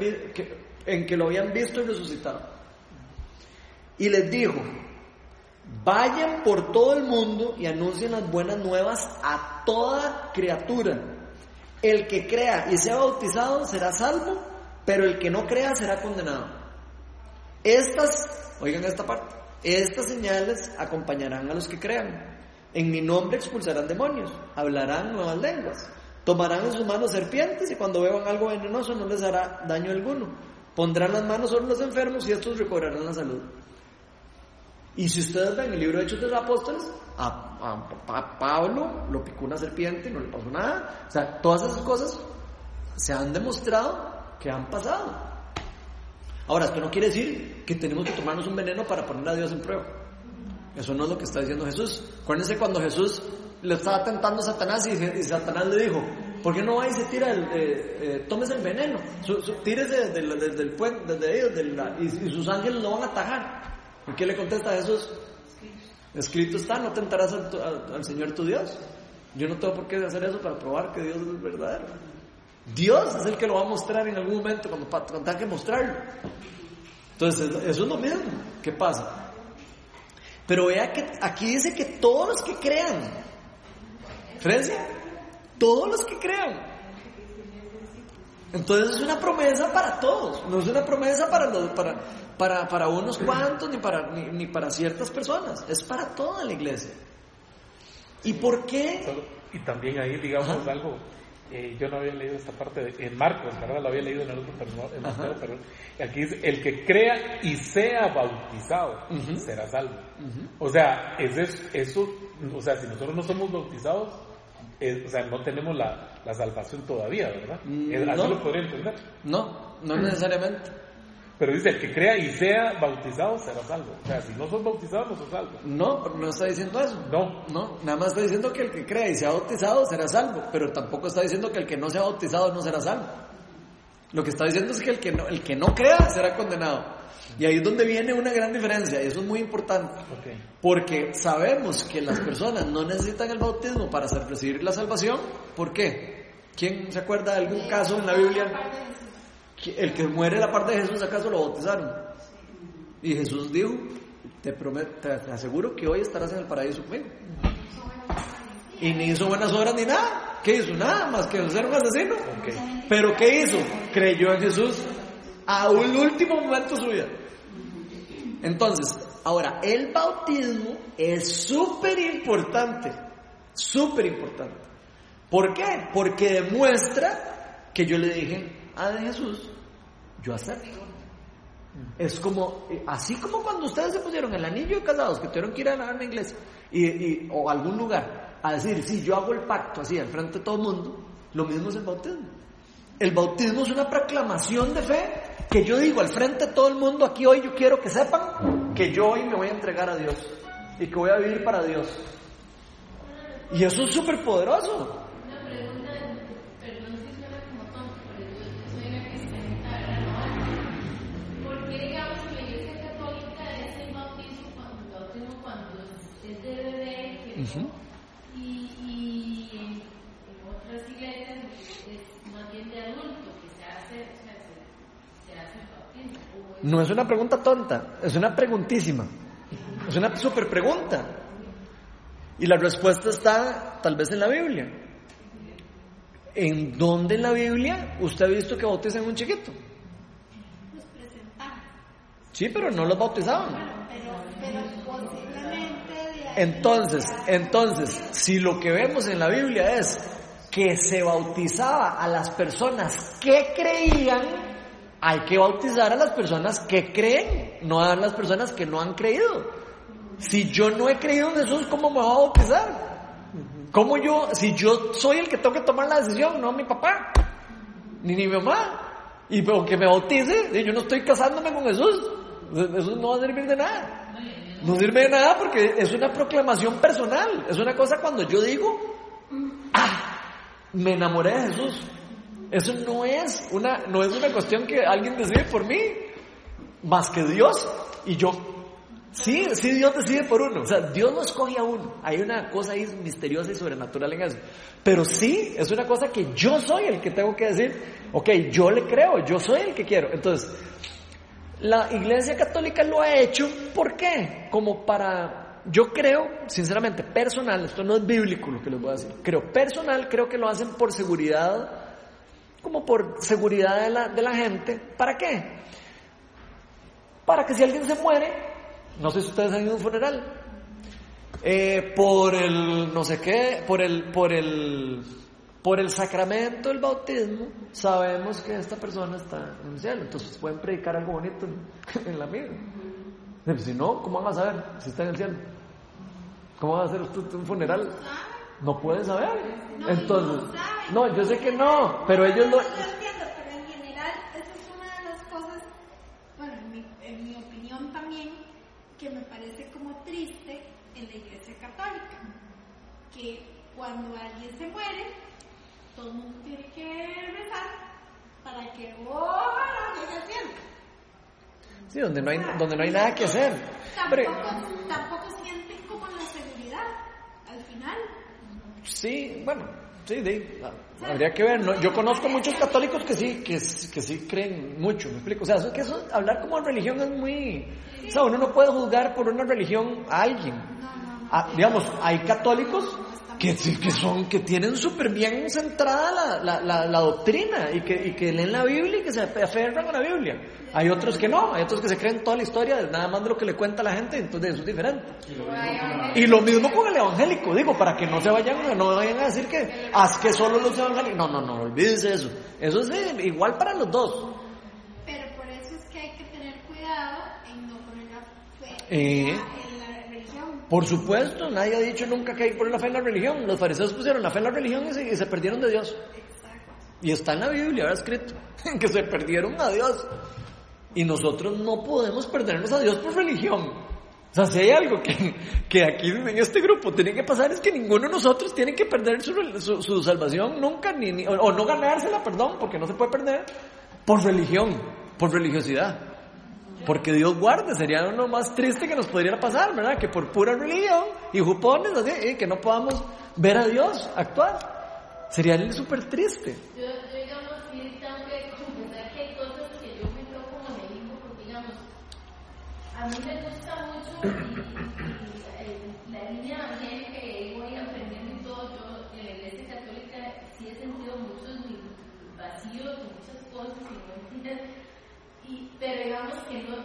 en que lo habían visto y resucitado. Y les dijo, vayan por todo el mundo y anuncien las buenas nuevas a toda criatura. El que crea y sea bautizado será salvo, pero el que no crea será condenado. Estas, oigan esta parte, estas señales acompañarán a los que crean. En mi nombre expulsarán demonios, hablarán nuevas lenguas, tomarán en sus manos serpientes y cuando beban algo venenoso no les hará daño alguno. Pondrán las manos sobre los enfermos y estos recobrarán la salud. Y si ustedes ven el libro de Hechos de los Apóstoles, a, a- a Pablo lo picó una serpiente no le pasó nada. O sea, todas esas cosas se han demostrado que han pasado. Ahora, esto no quiere decir que tenemos que tomarnos un veneno para poner a Dios en prueba. Eso no es lo que está diciendo Jesús. Acuérdense cuando Jesús le estaba tentando a Satanás y, y Satanás le dijo, ¿por qué no va y se tira el, eh, eh, tomes el veneno? Su- su- tírese desde, el- desde el puente, desde ahí, desde la- y, y sus ángeles lo van a atajar. ¿Y qué le contesta a Jesús? Escrito está, no tentarás al, tu- al- al Señor tu Dios. Yo no tengo por qué hacer eso para probar que Dios es verdadero. Dios es el que lo va a mostrar en algún momento cuando tenga que mostrarlo. Entonces, eso es lo mismo. ¿Qué pasa? Pero vea que aquí dice que todos los que crean, Frencia, todos los que crean. Entonces es una promesa para todos, no es una promesa para los, para, para, para unos cuantos ni para, ni, ni para ciertas personas, es para toda la iglesia. ¿Y por qué? Y también ahí, digamos, Ajá. algo, eh, yo no había leído esta parte de- en Marcos, ¿verdad? Lo había leído en el otro, pero no, en. Mateo, pero aquí dice, el que crea y sea bautizado Ujú. será salvo. O sea, es es- eso, o sea, si nosotros no somos bautizados, es- o sea, no tenemos la, la salvación todavía, ¿verdad? Mm, así no. lo podría entender. No, no necesariamente. Pero dice, el que crea y sea bautizado será salvo. O sea, si no sos bautizado, no sos salvo. No, pero no está diciendo eso. No. No, nada más está diciendo que el que crea y sea bautizado será salvo, pero tampoco está diciendo que el que no sea bautizado no será salvo. Lo que está diciendo es que el que no, el que no crea será condenado. Y ahí es donde viene una gran diferencia, y eso es muy importante. Ok. Porque sabemos que las personas no necesitan el bautismo para hacer- recibir la salvación. ¿Por qué? ¿Quién se acuerda de algún caso en la Biblia? El que muere a la parte de Jesús, ¿acaso lo bautizaron? Y Jesús dijo, te, prometo, te aseguro que hoy estarás en el paraíso conmigo. Y ni hizo buenas obras ni nada. ¿Qué hizo? Nada más que ser un asesino. Pero ¿qué hizo? Creyó en Jesús a un último momento de su vida. Entonces, ahora, el bautismo es súper importante. Súper importante. ¿Por qué? Porque demuestra que yo le dije a Jesús, yo acepto. Es como, eh, así como cuando ustedes se pusieron el anillo de casados, que tuvieron que ir a una iglesia y, o algún lugar a decir, sí, yo hago el pacto así al frente de todo el mundo, lo mismo es el bautismo. El bautismo es una proclamación de fe que yo digo al frente de todo el mundo, aquí hoy yo quiero que sepan que yo hoy me voy a entregar a Dios y que voy a vivir para Dios. Y eso es súper poderoso. Ujú. y, y en, en otras iglesias es más bien de adulto que se hace, o sea, se, se hace el bautismo? ¿O es- No es una pregunta tonta, es una preguntísima. Es una super pregunta. Y la respuesta está tal vez en la Biblia. ¿En dónde en la Biblia usted ha visto que bautizan a un chiquito? Los presentaban. Sí, pero no los bautizaban. Pero, pero posiblemente de ahí Entonces, entonces, si lo que vemos en la Biblia es que se bautizaba a las personas que creían, hay que bautizar a las personas que creen, no a las personas que no han creído. Si yo no he creído en Jesús, ¿cómo me voy a bautizar? ¿Cómo yo, si yo soy el que tengo que tomar la decisión, no mi papá, ni ni mi mamá? Y aunque me bautice, yo no estoy casándome con Jesús. Eso no va a servir de nada. No sirve de nada porque es una proclamación personal. Es una cosa cuando yo digo, ah, me enamoré de Jesús. Eso no es una, no es una cuestión que alguien decide por mí, más que Dios y yo. Sí, sí, Dios decide por uno. O sea, Dios no escoge a uno. Hay una cosa ahí misteriosa y sobrenatural en eso. Pero sí, es una cosa que yo soy el que tengo que decir, ok, yo le creo, yo soy el que quiero. Entonces, la Iglesia Católica lo ha hecho, ¿por qué? Como para, yo creo, sinceramente, personal, esto no es bíblico lo que les voy a decir, creo personal, creo que lo hacen por seguridad, como por seguridad de la, de la gente. ¿Para qué? Para que si alguien se muere, no sé si ustedes han ido a un funeral, eh, por el no sé qué, por el, por el, por el sacramento del bautismo, sabemos que esta persona está en el cielo. Entonces pueden predicar algo bonito en, la misa. Si no, ¿cómo van a saber si está en el cielo? ¿Cómo van a hacer usted un funeral? No pueden saber. No, Entonces, no no, yo sé que no, pero ellos lo... Yo entiendo, pero en general, esa es una de las cosas, bueno, en mi, en mi opinión también, que me parece como triste en la iglesia católica. Que cuando alguien se muere, todo el mundo tiene que rezar para que ojalá llegue al cielo. Sí, donde no hay, donde no hay nada que hacer. Pero- Tampoco, tampoco sienten como la seguridad al final. Sí, bueno, sí, de- habría que ver. ¿no? Yo conozco muchos católicos que sí, que, que sí creen mucho, ¿me explico? O sea, eso, que eso, hablar como religión es muy... O sea, uno no puede juzgar por una religión a alguien. No, Ah, digamos, hay católicos que, que son, que tienen súper bien centrada la, la, la, la doctrina y que, y que leen la Biblia y que se aferran a la Biblia. Hay otros que no, hay otros que se creen toda la historia, de nada más de lo que le cuenta la gente, entonces eso es diferente. Y lo mismo con el evangélico, digo, para que no se vayan, no vayan a decir que haz que solo los evangélicos. No, no, no, olvídese eso. Eso es eh, igual para los dos. Pero por eso es que hay que tener cuidado en no poner la fe Eh. Por supuesto, nadie ha dicho nunca que hay que poner la fe en la religión. Los fariseos pusieron la fe en la religión y se, y se perdieron de Dios. Y está en la Biblia, ahora escrito, que se perdieron a Dios. Y nosotros no podemos perdernos a Dios por religión. O sea, si hay algo que, que aquí en este grupo tiene que pasar es que ninguno de nosotros tiene que perder su, su- su salvación nunca, ni, ni- o, o no ganársela, perdón, porque no se puede perder, por religión, por religiosidad. Porque Dios guarde, sería lo más triste que nos podría pasar, ¿verdad? Que por pura religión y jupones, así, eh, que no podamos ver a Dios actuar. Sería súper triste. A mí me mucho y, y- y, eh, la línea evangélica que voy aprendiendo y todo, yo en la iglesia católica sí he sentido muchos vacíos y muchas cosas y no entiendes. Y, pero digamos que no,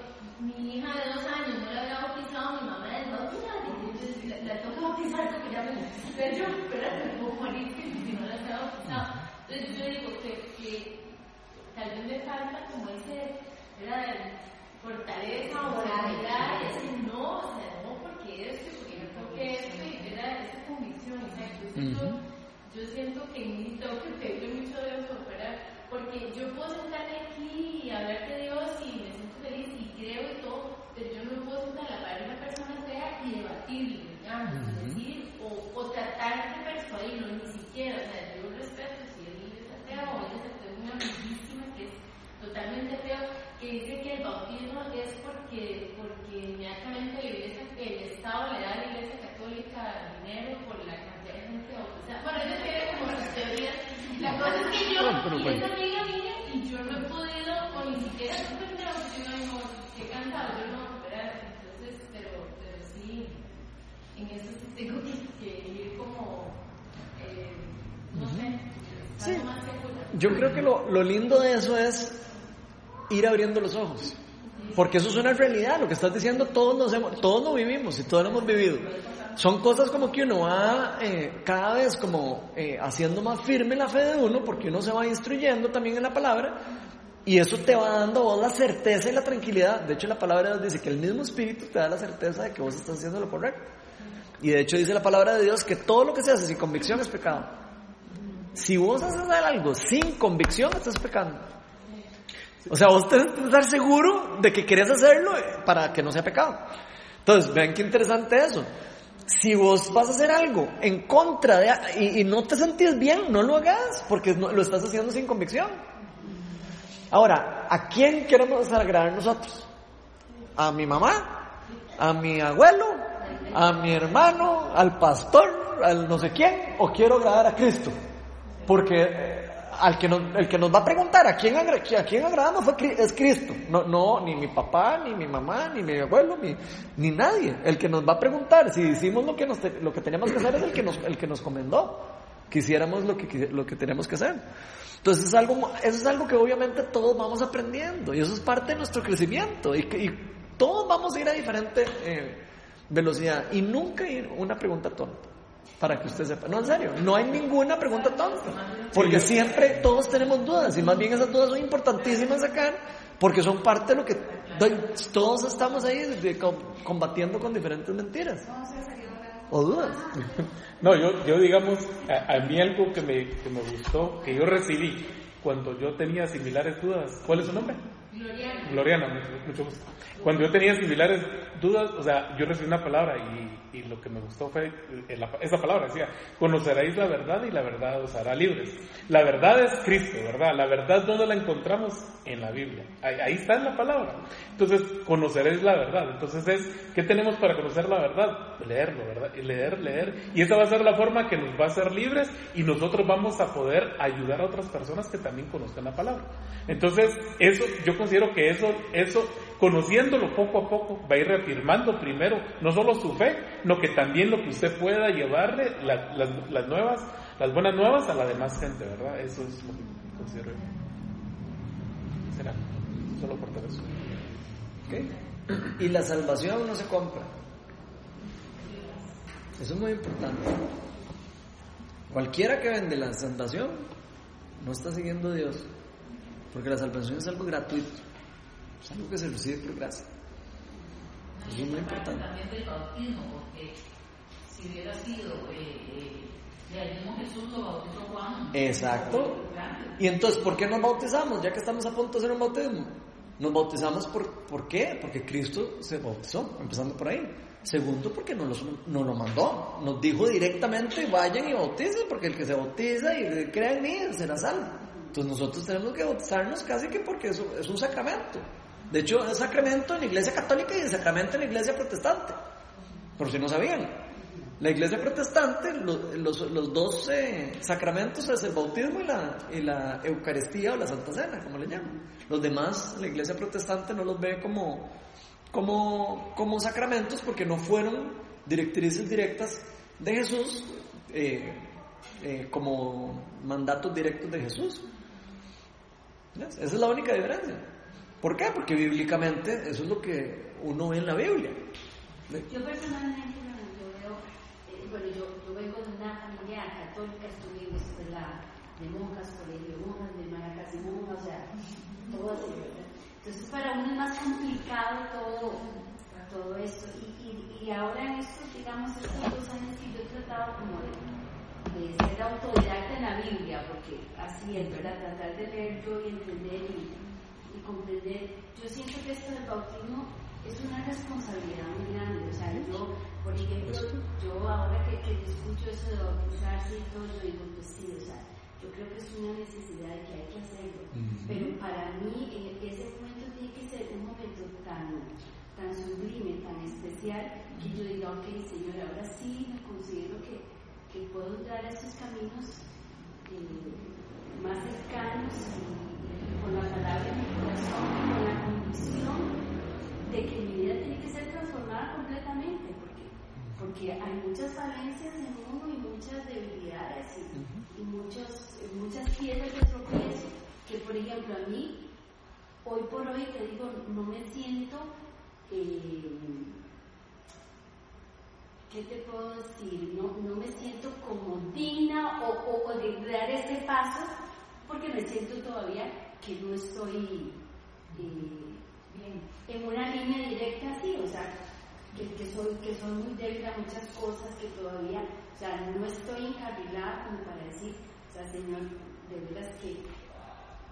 mi hija de dos años no la había bautizado, mi mamá es bautizada, y entonces la, la toca bautizar porque ya me pero yo, espérate, me puedo morir que si no la había bautizado. Entonces yo digo que, que tal vez me falta como ese, ¿verdad? fortaleza o moralidad y decir no, o sea, no porque esto, porque yo creo que esto, y ¿verdad? esa convicción, exacto. Entonces, Ujú. yo, yo siento que en mí tengo que pedirle mucho a Dios fuera, porque yo puedo sentarme aquí y hablar de Dios y me siento feliz y creo y todo, pero yo no me puedo sentar a la par de una persona fea y debatirle, digamos, y decir, o, o tratar de persuadirlo, ni siquiera, o sea, yo respeto si él es ateo o ella es ateo, una amiguísima que es totalmente feo, que dice que el bautismo es porque, porque inmediatamente la iglesia, el Estado le da a la iglesia católica dinero por la cantidad de gente bautizada. Bueno, ella tiene como sus teorías. La cosa es que yo, Bueno, pero y bueno. es amiga mía, y yo no he podido, o ni siquiera supe que la bautizo, y no, qué cansado, yo no, ¿verdad? Entonces, pero, pero sí, en eso sí tengo que, que ir como, eh, no sé, Sí. más. Yo creo que lo, lo lindo de eso es ir abriendo los ojos. Porque eso es una realidad, lo que estás diciendo, todos nos hemos, todos lo vivimos y todos lo hemos vivido. Son cosas como que uno va eh, cada vez como eh, haciendo más firme la fe de uno, porque uno se va instruyendo también en la palabra, y eso te va dando a vos la certeza y la tranquilidad. De hecho, la palabra de Dios dice que el mismo Espíritu te da la certeza de que vos estás haciendo lo correcto. Y de hecho dice la palabra de Dios que todo lo que se hace sin convicción es pecado. Si vos haces algo sin convicción, estás pecando. O sea, vos tenés que estar seguro de que querés hacerlo para que no sea pecado. Entonces, vean qué interesante eso. Si vos vas a hacer algo en contra de y, y no te sentís bien, no lo hagas porque no- lo estás haciendo sin convicción. Ahora, ¿a quién queremos agradar nosotros? ¿A mi mamá? ¿A mi abuelo? ¿A mi hermano? ¿Al pastor? ¿Al no sé quién? ¿O quiero agradar a Cristo? Porque al que nos, el que nos va a preguntar a quién, a quién agradamos fue, es Cristo. No, no, ni mi papá, ni mi mamá, ni mi abuelo, ni, nadie. El que nos va a preguntar si hicimos lo que, nos lo que teníamos que hacer es el que nos, el que nos comendó. Que hiciéramos lo que, lo que teníamos que hacer. Entonces es algo, eso es algo que obviamente todos vamos aprendiendo y eso es parte de nuestro crecimiento y todos vamos a ir a diferente eh, velocidad y nunca ir una pregunta tonta para que usted sepa. No, en serio, no hay ninguna pregunta tonta porque siempre todos tenemos dudas y más bien esas dudas son importantísimas sacar porque son parte de lo que todos estamos ahí de- combatiendo con diferentes mentiras o dudas. No, yo, yo digamos, a, a mí algo que me, que me gustó, que yo recibí cuando yo tenía similares dudas. ¿Cuál es su nombre? Gloriana. Gloriana, mucho, mucho gusto. Cuando yo tenía similares dudas, o sea, yo recibí una palabra y, y lo que me gustó fue eh, esa palabra, decía, conoceréis la verdad y la verdad os hará libres. La verdad es Cristo, ¿verdad? La verdad, ¿dónde la encontramos? En la Biblia. Ahí, ahí está en la palabra. Entonces, conoceréis la verdad. Entonces es, ¿qué tenemos para conocer la verdad? Leerlo, ¿verdad? Leer, leer. Y esa va a ser la forma que nos va a hacer libres y nosotros vamos a poder ayudar a otras personas que también conozcan la palabra. Entonces, eso, yo considero que eso, eso, conociéndolo poco a poco, va a ir reafirmando primero, no solo su fe, sino que también lo que usted pueda llevarle, la- las, nuevas, las buenas nuevas a la demás gente, ¿verdad? Eso es lo que considero. Será, solo por eso. ¿ok? Y la salvación no se compra. Eso es muy importante. Cualquiera que vende la salvación no está siguiendo a Dios. Porque la salvación es algo gratuito. Es algo que se recibe por gracia. Es muy importante. también del bautismo, porque si hubiera sido eh, eh, Jesús lo bautizó Juan. Exacto. Y entonces, ¿por qué nos bautizamos? Ya que estamos a punto de hacer un bautismo. Nos bautizamos por, ¿por qué? Porque Cristo se bautizó, empezando por ahí. Segundo, porque nos, los- nos lo mandó. Nos dijo directamente, vayan y bauticen, porque el que se bautiza y crea en mí será salvo. Entonces nosotros tenemos que bautizarnos casi que porque eso es un sacramento. De hecho, es sacramento en la iglesia católica y es sacramento en la iglesia protestante. Por si no sabían. La iglesia protestante, lo- los, los dos sacramentos es el bautismo y la, y la Eucaristía o la Santa Cena, como le llaman. Los demás, la iglesia protestante no los ve como, como, como sacramentos porque no fueron directrices directas de Jesús eh, eh, como mandatos directos de Jesús. Esa es la única diferencia. ¿Por qué? Porque bíblicamente eso es lo que uno ve en la Biblia. Yo personalmente, yo veo, eh, bueno, yo, yo vengo de una familia católica, estuve en escuela de monjas, colegio de monjas, mi hermana casi monja, o sea, todo así. Entonces para uno es más complicado todo, todo esto. Y, y, y ahora en estos, digamos, estos dos años que yo he tratado como de, de ser autodidacta en la Biblia, porque así es, ¿verdad? Tratar de leer yo y entender y, y comprender. Yo siento que esto del bautismo es una responsabilidad muy grande. O sea, yo, por ejemplo, yo ahora que, que escucho eso de bautizarse y todo, yo digo, pues sí, o sea, yo creo que es una necesidad que hay que hacerlo. Pero para mí, eh, ese momento tiene que ser un momento tan, tan sublime, tan especial, que yo diga, ok, Señor, ahora sí me considero que, que puedo entrar a estos caminos eh, más cercanos y con la palabra en mi corazón, y con la convicción de que mi vida tiene que ser transformada completamente, porque, porque hay muchas falencias en uno y muchas debilidades y, y muchos, eh, muchas piedras de tropiezo que, por ejemplo, a mí, hoy por hoy, te digo, no me siento, eh, ¿qué te puedo decir? No, no me siento como digna o, o- o de dar ese paso porque me siento todavía que no estoy eh, bien, en una línea directa así, o sea, que, que soy, que soy muy débil a muchas cosas que todavía, o sea, no estoy encarrilada como para decir, o sea, Señor, de veras que,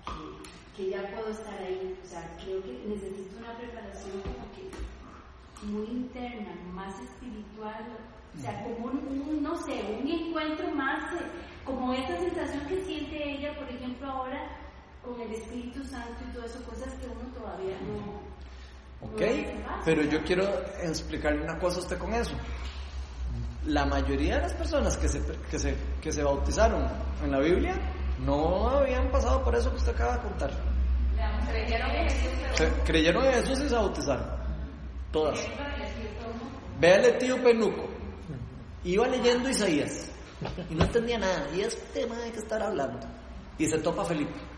que, que ya puedo estar ahí, o sea, creo que necesito una preparación como que muy interna, más espiritual, o sea, como un, un, no sé, un encuentro más, eh, como esa sensación que siente ella, por ejemplo, ahora con el Espíritu Santo y todo eso, cosas que uno todavía no... Ok, no pero yo quiero explicarle una cosa a usted con eso. La mayoría de las personas que se, que se, que se bautizaron en la Biblia no habían pasado por eso que usted acaba de contar. Creyeron en Jesús, pero Se creyeron en Jesús y se bautizaron. Todas. creyeron en el Espíritu, ¿no? Ve al etíope Nuco. Iba leyendo Isaías y no entendía nada. Y este tema de que estar hablando. Y se topa Felipe.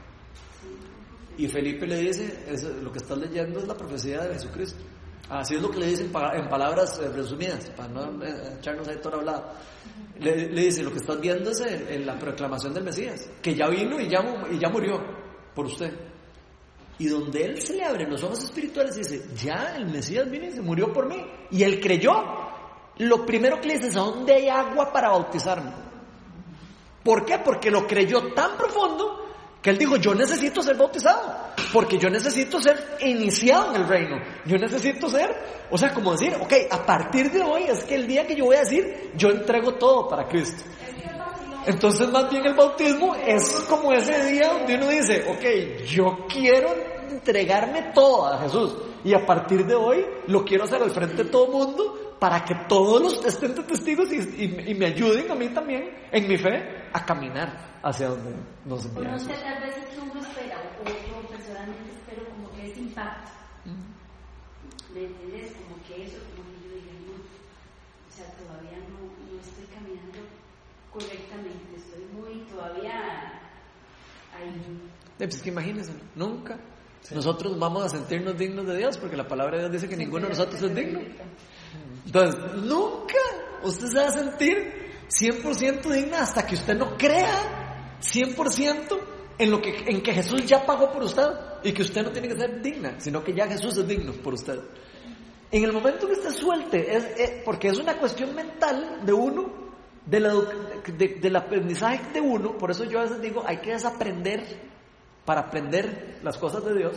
Y Felipe le dice, "Eso- lo que estás leyendo es la profecía de Jesucristo. Así es lo que le dice en, pa- en palabras eh, resumidas, para no eh, echarnos ahí todo hablado. Le, le dice, lo que estás viendo es el- la proclamación del Mesías, que ya vino y ya, y ya murió por usted. Y donde él se le abren los ojos espirituales y dice, ya el Mesías vino y se murió por mí. Y él creyó. Lo primero que le dice es, ¿a dónde hay agua para bautizarme? ¿Por qué? Porque lo creyó tan profundo que él dijo, yo necesito ser bautizado, porque yo necesito ser iniciado en el reino. Yo necesito ser, o sea, como decir, ok, a partir de hoy es que el día que yo voy a decir, yo entrego todo para Cristo. Entonces más bien el bautismo es como ese día donde uno dice, ok, yo quiero entregarme todo a Jesús y a partir de hoy lo quiero hacer al frente de todo el mundo para que todos los estén de testigos y, y- y me ayuden a mí también en mi fe a caminar hacia donde nos envía no sé, tal vez es que uno espera, o yo personalmente espero como que ese impacto. ¿Me entiendes? Como que eso, como que yo diga, no, o sea, todavía no, no estoy caminando correctamente, estoy muy todavía ahí. Eh, Pues que imagínense, nunca nosotros vamos a sentirnos dignos de Dios porque la palabra de Dios dice que ninguno de nosotros es digno. Entonces, nunca usted se va a sentir 100% digna hasta que usted no crea 100% en lo que en que Jesús ya pagó por usted y que usted no tiene que ser digna, sino que ya Jesús es digno por usted. En el momento que usted suelte, es, es- porque es una cuestión mental de uno, de la de- del aprendizaje de uno, por eso yo a veces digo, hay que desaprender para aprender las cosas de Dios,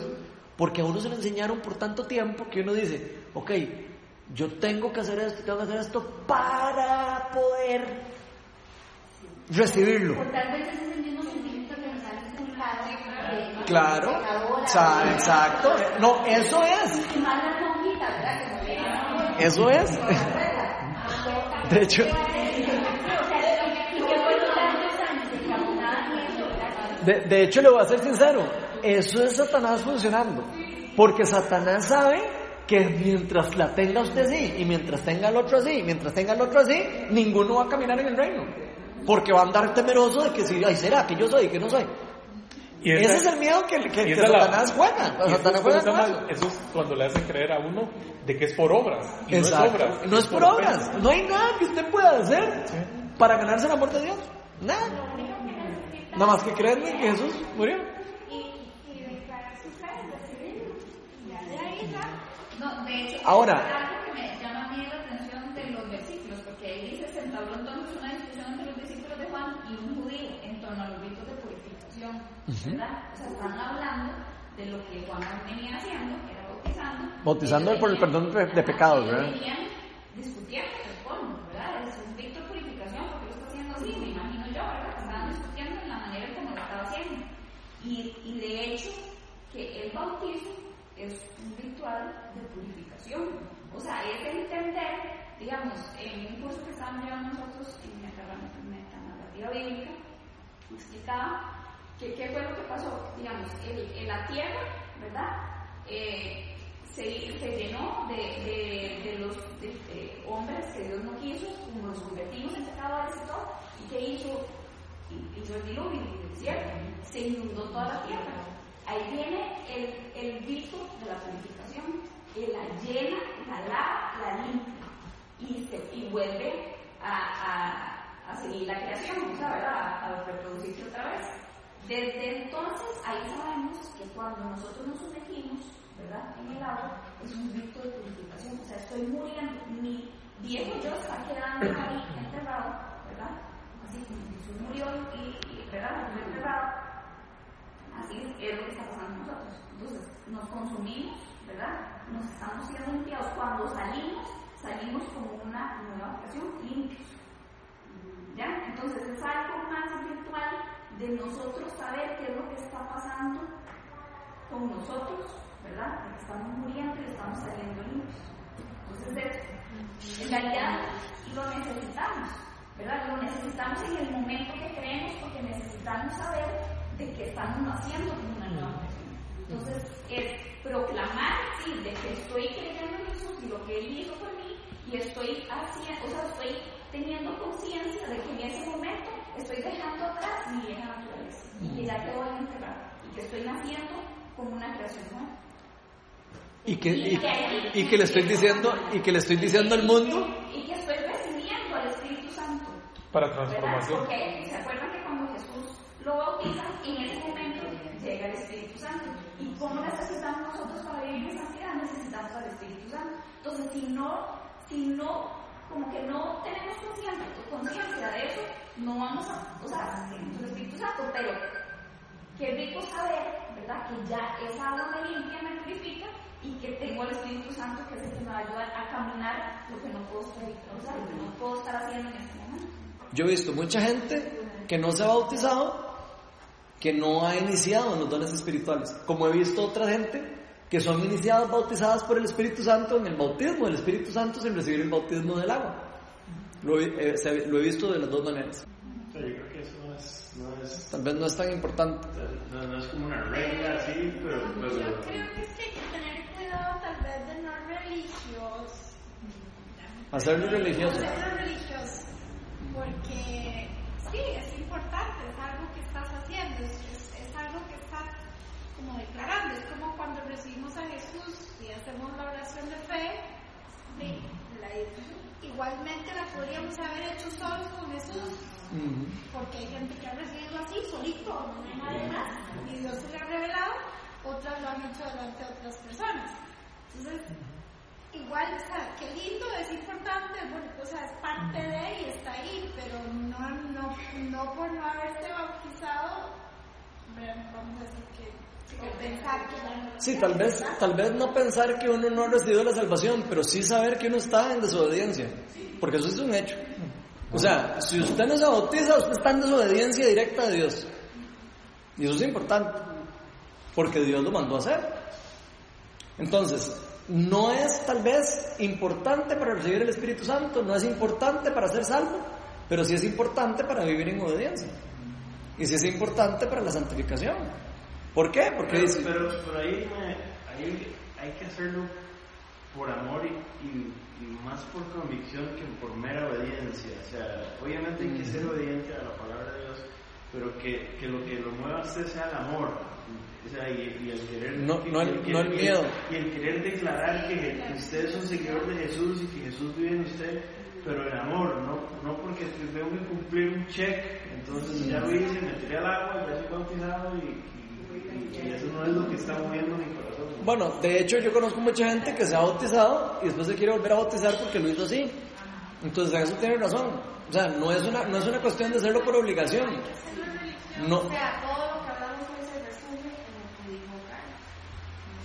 porque a uno se le enseñaron por tanto tiempo que uno dice, ok, yo tengo que hacer esto, tengo que hacer esto para poder recibirlo. Por tal vez ese es el mismo sentimiento que nos han inculcado de Claro, exacto. No, eso es, eso es. De hecho, años de ¿verdad? de, de hecho le voy a ser sincero, eso es Satanás funcionando, porque Satanás sabe que mientras la tenga usted así, y mientras tenga el otro así, y mientras tenga el otro así, ninguno va a caminar en el reino, porque va a andar temeroso de que si, ay, será que yo soy, que no soy. Y Ese esa- es el miedo que, que- que es la- Satanás juega. y eso Satanás es juega cosa con más- eso. eso es cuando le hace creer a uno de que es por obras. Y Exacto. no es obras. No es por obras. No hay nada que usted pueda hacer para ganarse el amor de Dios. Nada. Nada más que creer en que Jesús murió. y declarar su fe, recibirlo. Ya de ahí ya. No, de hecho, Ahora- es algo que me llama a mí la atención de los versículos, porque ahí dice, se entabló entonces una discusión entre los discípulos de Juan y un judío en torno a los ritos de purificación, ¿verdad? O sea, están hablando de lo que Juan venía haciendo, que era bautizando. Bautizando por el perdón de- de pecados, ¿verdad? venían discutiendo el fondo, ¿verdad? Es un rito de purificación, porque lo está haciendo así, me imagino yo, ¿verdad? Que estaban discutiendo en la manera en cómo lo estaba haciendo. Y, y de hecho, que el bautismo es un ritual de purificación. O sea, es entender, digamos, en un curso que estábamos llevando nosotros en meta- metanarrativa bíblica, explicaba que qué fue lo que pasó. Digamos, en la tierra, ¿verdad? Eh, se, llenó de, de, de los hombres que Dios no quiso, como los convertimos en pecadores y todo, y que hizo, hizo el diluvio, el desierto, se inundó toda la tierra. Ahí viene el, el rito de la purificación, que la llena, la lava, la limpia y, se, y vuelve a, a, a seguir la creación, ¿verdad? A, a reproducirse otra vez. Desde entonces, ahí sabemos que cuando nosotros nos sumergimos, ¿verdad? En el agua, es un rito de purificación, o sea, estoy muriendo, mi viejo yo está quedando ahí enterrado, ¿verdad? Así como Jesús murió y, y ¿verdad? Murió enterrado. Así es, es lo que está pasando nosotros. Entonces, nos consumimos, ¿verdad? Nos estamos siendo limpiados. Cuando salimos, salimos como una nueva creación, limpios. ¿Ya? Entonces, es algo más virtual de nosotros saber qué es lo que está pasando con nosotros, ¿verdad? Estamos muriendo y estamos saliendo limpios. Entonces, de- en realidad lo necesitamos, ¿verdad? Lo necesitamos en el momento que creemos porque necesitamos saber de que estamos naciendo como una nueva persona. Entonces, es proclamar, sí, de que estoy creyendo en Jesús y lo que Él hizo por mí y estoy haciendo, o sea, estoy teniendo conciencia de que en ese momento estoy dejando atrás mi vieja naturaleza y que ya quedó enterrada y que estoy naciendo como una creación nueva. Y que, y, y que le estoy diciendo, y que le estoy diciendo al mundo, y que estoy recibiendo al Espíritu Santo. Para ¿verdad? transformación. Porque se acuerdan que cuando Jesús lo bautiza, en ese momento llega el Espíritu Santo. ¿Y cómo necesitamos nosotros para vivir en santidad? Necesitamos al Espíritu Santo. Entonces, si no, si no, como que no tenemos conciencia de eso, no vamos a, o sea, el Espíritu Santo, pero qué rico saber, ¿verdad? Que ya esa agua me limpia, me purifica y que tengo el Espíritu Santo que es el que me va a ayudar a caminar lo que no puedo estar, o sea, lo que no puedo estar haciendo en este momento. yo he visto mucha gente que no se ha bautizado, que no ha iniciado en los dones espirituales. Como he visto otra gente que son iniciadas, bautizadas por el Espíritu Santo en el bautismo del Espíritu Santo sin recibir el bautismo del agua. Lo, he- eh, se- lo he visto de las dos maneras. Yo creo que eso no es, no es, Tal vez no es tan importante. no, no es como una regla así, pero, pero Yo creo que sí hay que tener cuidado tal vez de no religiosos. Hacerlo religioso. Hacerlo religioso. Porque sí, es importante, es algo que estás haciendo, es, es- es algo que estás como declarando. Es como cuando recibimos a Jesús y hacemos la oración de fe. sí, la- igualmente la podríamos haber hecho solos con Jesús. Porque hay gente que ha recibido así, solito, no hay nadie más, y Dios se le ha revelado, otras lo han hecho delante de otras personas. Entonces, igual, o sea, qué lindo, es importante, bueno, o sea, es parte de y está ahí, pero no, no, no por no haberte bautizado, vamos a decir que, Sí, tal vez, tal vez no pensar que uno no ha recibido la salvación, pero sí saber que uno está en desobediencia, porque eso es un hecho. O sea, si usted no se bautiza, usted está en desobediencia directa a Dios. Y eso es importante, porque Dios lo mandó a hacer. Entonces, no es tal vez importante para recibir el Espíritu Santo, no es importante para ser salvo, pero sí es importante para vivir en obediencia. Y sí es importante para la santificación. ¿Por qué? Porque Pero, dice... pero, pero ahí, ahí hay que hacerlo por amor y, y- y más por convicción que por mera obediencia. O sea, obviamente hay que ser obediente a la palabra de Dios, pero que, que lo que lo mueva a usted sea el amor. O sea, y, y el querer. No- no el- no el miedo. Y el querer declarar que, que usted es un seguidor de Jesús y que Jesús vive en usted, pero en amor, no, no porque tengo que cumplir un check, entonces ya lo hice, me tiré al agua, ya soy bautizado y, y- y eso no es lo que está moviendo mi corazón. Bueno, de hecho yo conozco mucha gente que se ha bautizado y después se quiere volver a bautizar porque lo hizo así. Entonces en eso tiene razón. O sea, no es una, no es una cuestión de hacerlo por obligación. No, O sea, todo lo que hablamos hoy se resume en lo que dijo Carlos.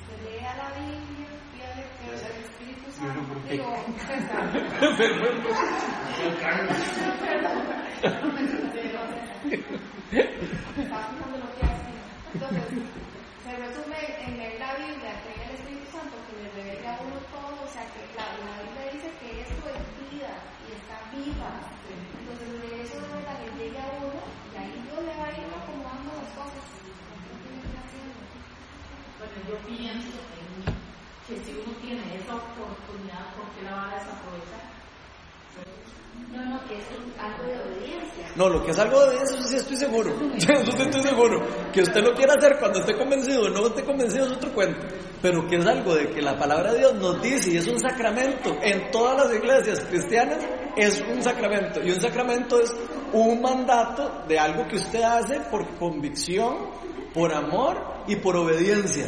Usted lea la Biblia, pide que el Espíritu Santo, digo, Estaba fijando lo que hace. Entonces, se resume en leer la Biblia, que el Espíritu Santo que le revele a uno todo, o sea, que la, la Biblia dice que esto es vida y está viva. Entonces, de eso de la que llegue a uno, y ahí Dios le va a ir acomodando las cosas. Lo tiene que ir haciendo. Bueno, yo pienso en mí, que si uno tiene esa oportunidad, ¿por qué la va a desaprovechar? No, no, obediencia. no, lo que es algo de eso sí estoy seguro. Eso sí estoy seguro. Que usted lo quiera hacer cuando esté convencido o no esté convencido es otro cuento. Pero que es algo de que la palabra de Dios nos dice y es un sacramento en todas las iglesias cristianas, es un sacramento. Y un sacramento es un mandato de algo que usted hace por convicción, por amor y por obediencia.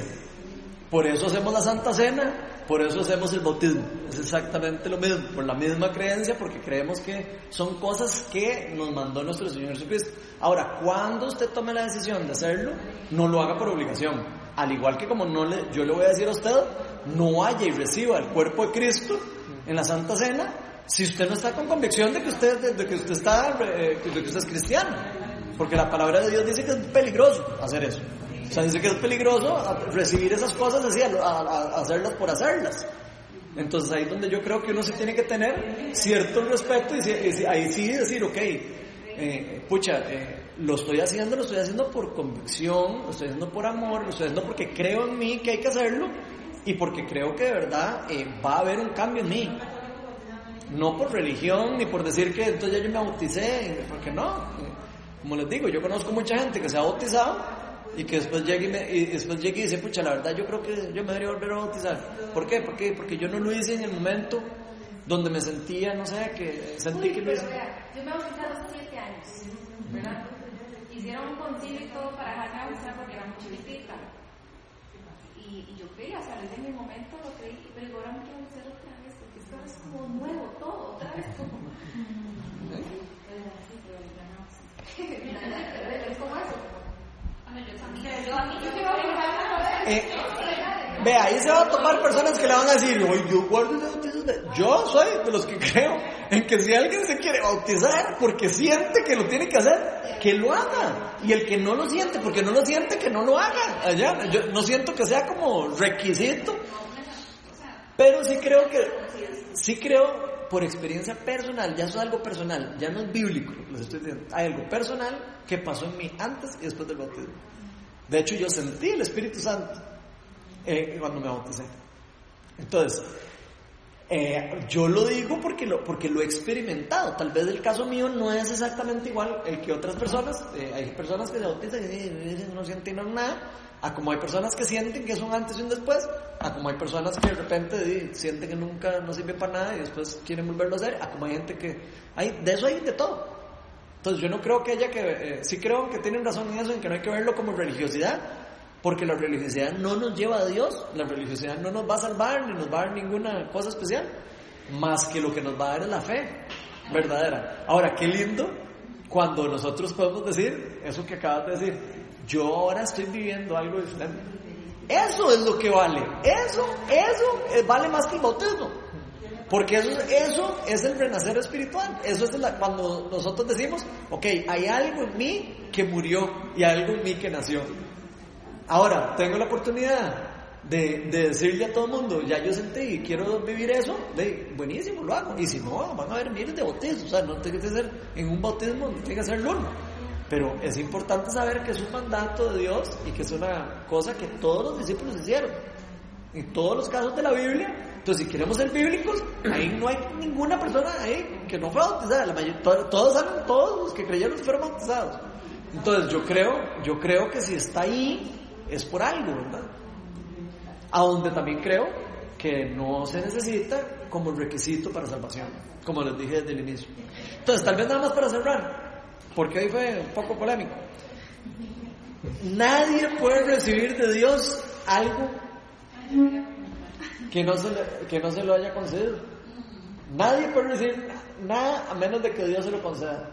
Por eso hacemos la Santa Cena, por eso hacemos el bautismo. Es exactamente lo mismo, por la misma creencia, porque creemos que son cosas que nos mandó nuestro Señor Jesucristo. Ahora, cuando usted tome la decisión de hacerlo, no lo haga por obligación. Al igual que como no yo le voy a decir a usted, no vaya y reciba el cuerpo de Cristo en la Santa Cena si usted no está con convicción de que usted, de que usted está, eh, de que usted es cristiano. Porque la palabra de Dios dice que es peligroso hacer eso. O sea, dice que es peligroso recibir esas cosas así, a, a- a hacerlas por hacerlas. Entonces ahí es donde yo creo que uno sí tiene que tener cierto respeto y, y ahí sí decir, ok, eh, pucha, eh, lo estoy haciendo, lo estoy haciendo por convicción, lo estoy haciendo por amor, lo estoy haciendo porque creo en mí que hay que hacerlo y porque creo que de verdad eh, va a haber un cambio en mí. No por religión ni por decir que entonces ya yo me bauticé, porque no. Como les digo, yo conozco mucha gente que se ha bautizado y que después llega y, me- y después llega y dice, pucha, la verdad yo creo que yo me debería volver a bautizar. ¿Por qué? Porque, porque yo no lo hice en el momento donde me sentía, no sé, que sentí Uy, que lo pero hice. vea, yo me bauticé a los siete años, ¿verdad? Hicieron un concilio y todo para dejarme bautizar porque era muy chiquitita. Y, y yo creía, o sea, desde mi momento lo creí, pero ahora me quiero hacer otra vez, porque esto es como nuevo todo, otra vez como... Es como eso. Bueno, yo también. Yo a mí yo quiero bautar Eh, Vea, ahí se va a tomar personas que le van a decir, "Oye, yo guardo el bautismo de-". Yo soy de los que creo en que si alguien se quiere bautizar porque siente que lo tiene que hacer, que lo haga. Y el que no lo siente, porque no lo siente, que no lo haga. Allá, yo no siento que sea como requisito. Pero sí creo que, sí creo por experiencia personal, ya eso es algo personal, ya no es bíblico, les estoy diciendo. Hay algo personal que pasó en mí antes y después del bautismo. De hecho, yo sentí el Espíritu Santo eh, cuando me bauticé. Entonces, eh, yo lo digo porque lo, porque lo he experimentado. Tal vez el caso mío no es exactamente igual el que otras personas. Eh, hay personas que se bautizan y dicen, no sienten nada. A como hay personas que sienten que es un antes y un después. A como hay personas que de repente sienten que nunca no sirve para nada y después quieren volverlo a hacer. A como hay gente que... Hay, de eso hay de todo. Entonces yo no creo que haya que... eh, sí creo que tienen razón en eso, en que no hay que verlo como religiosidad, Porque la religiosidad no nos lleva a Dios, la religiosidad no nos va a salvar ni nos va a dar ninguna cosa especial, más que lo que nos va a dar es la fe verdadera. Ahora, qué lindo cuando nosotros podemos decir eso que acabas de decir, yo ahora estoy viviendo algo diferente. Eso es lo que vale, eso, eso eh, vale más que el bautismo. Porque eso, eso es el renacer espiritual. Eso es la- cuando nosotros decimos, ok, hay algo en mí que murió y algo en mí que nació. Ahora, tengo la oportunidad de, de decirle a todo el mundo, ya yo sentí y quiero vivir eso, de, buenísimo, lo hago. Y si no, van a haber miles de bautizos. O sea, no tiene que ser en un bautismo, no tiene que ser uno. Pero es importante saber que es un mandato de Dios y que es una cosa que todos los discípulos hicieron. En todos los casos de la Biblia. Entonces, si queremos ser bíblicos, ahí no hay ninguna persona ahí que no fue bautizada. La mayor- to- todos, todos los que creyeron fueron bautizados. Entonces, yo creo, yo creo que si está ahí, es por algo, ¿verdad? A donde también creo que no se necesita como requisito para salvación, como les dije desde el inicio. Entonces, tal vez nada más para cerrar, porque ahí fue un poco polémico. Nadie puede recibir de Dios algo que no se, que no se lo haya concedido. Nadie puede recibir nada a menos de que Dios se lo conceda.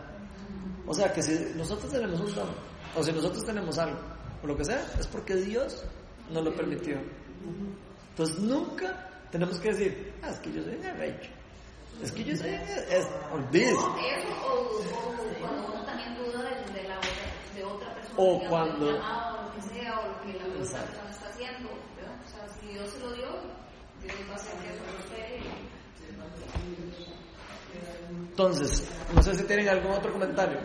O sea, que si nosotros tenemos un don, o si nosotros tenemos algo, o lo que sea, es porque Dios nos lo permitió. Entonces nunca tenemos que decir, ah, es que yo soy un arrecho. Es que yo soy... Es, olvídese. De, la otra, de otra persona, O digamos, cuando- del llamado, o lo que sea, o lo que la otra persona está haciendo, ¿verdad? O sea, si Dios se lo dio, Dios va a hacer que eso prospere. Entonces, no sé si tienen algún otro comentario.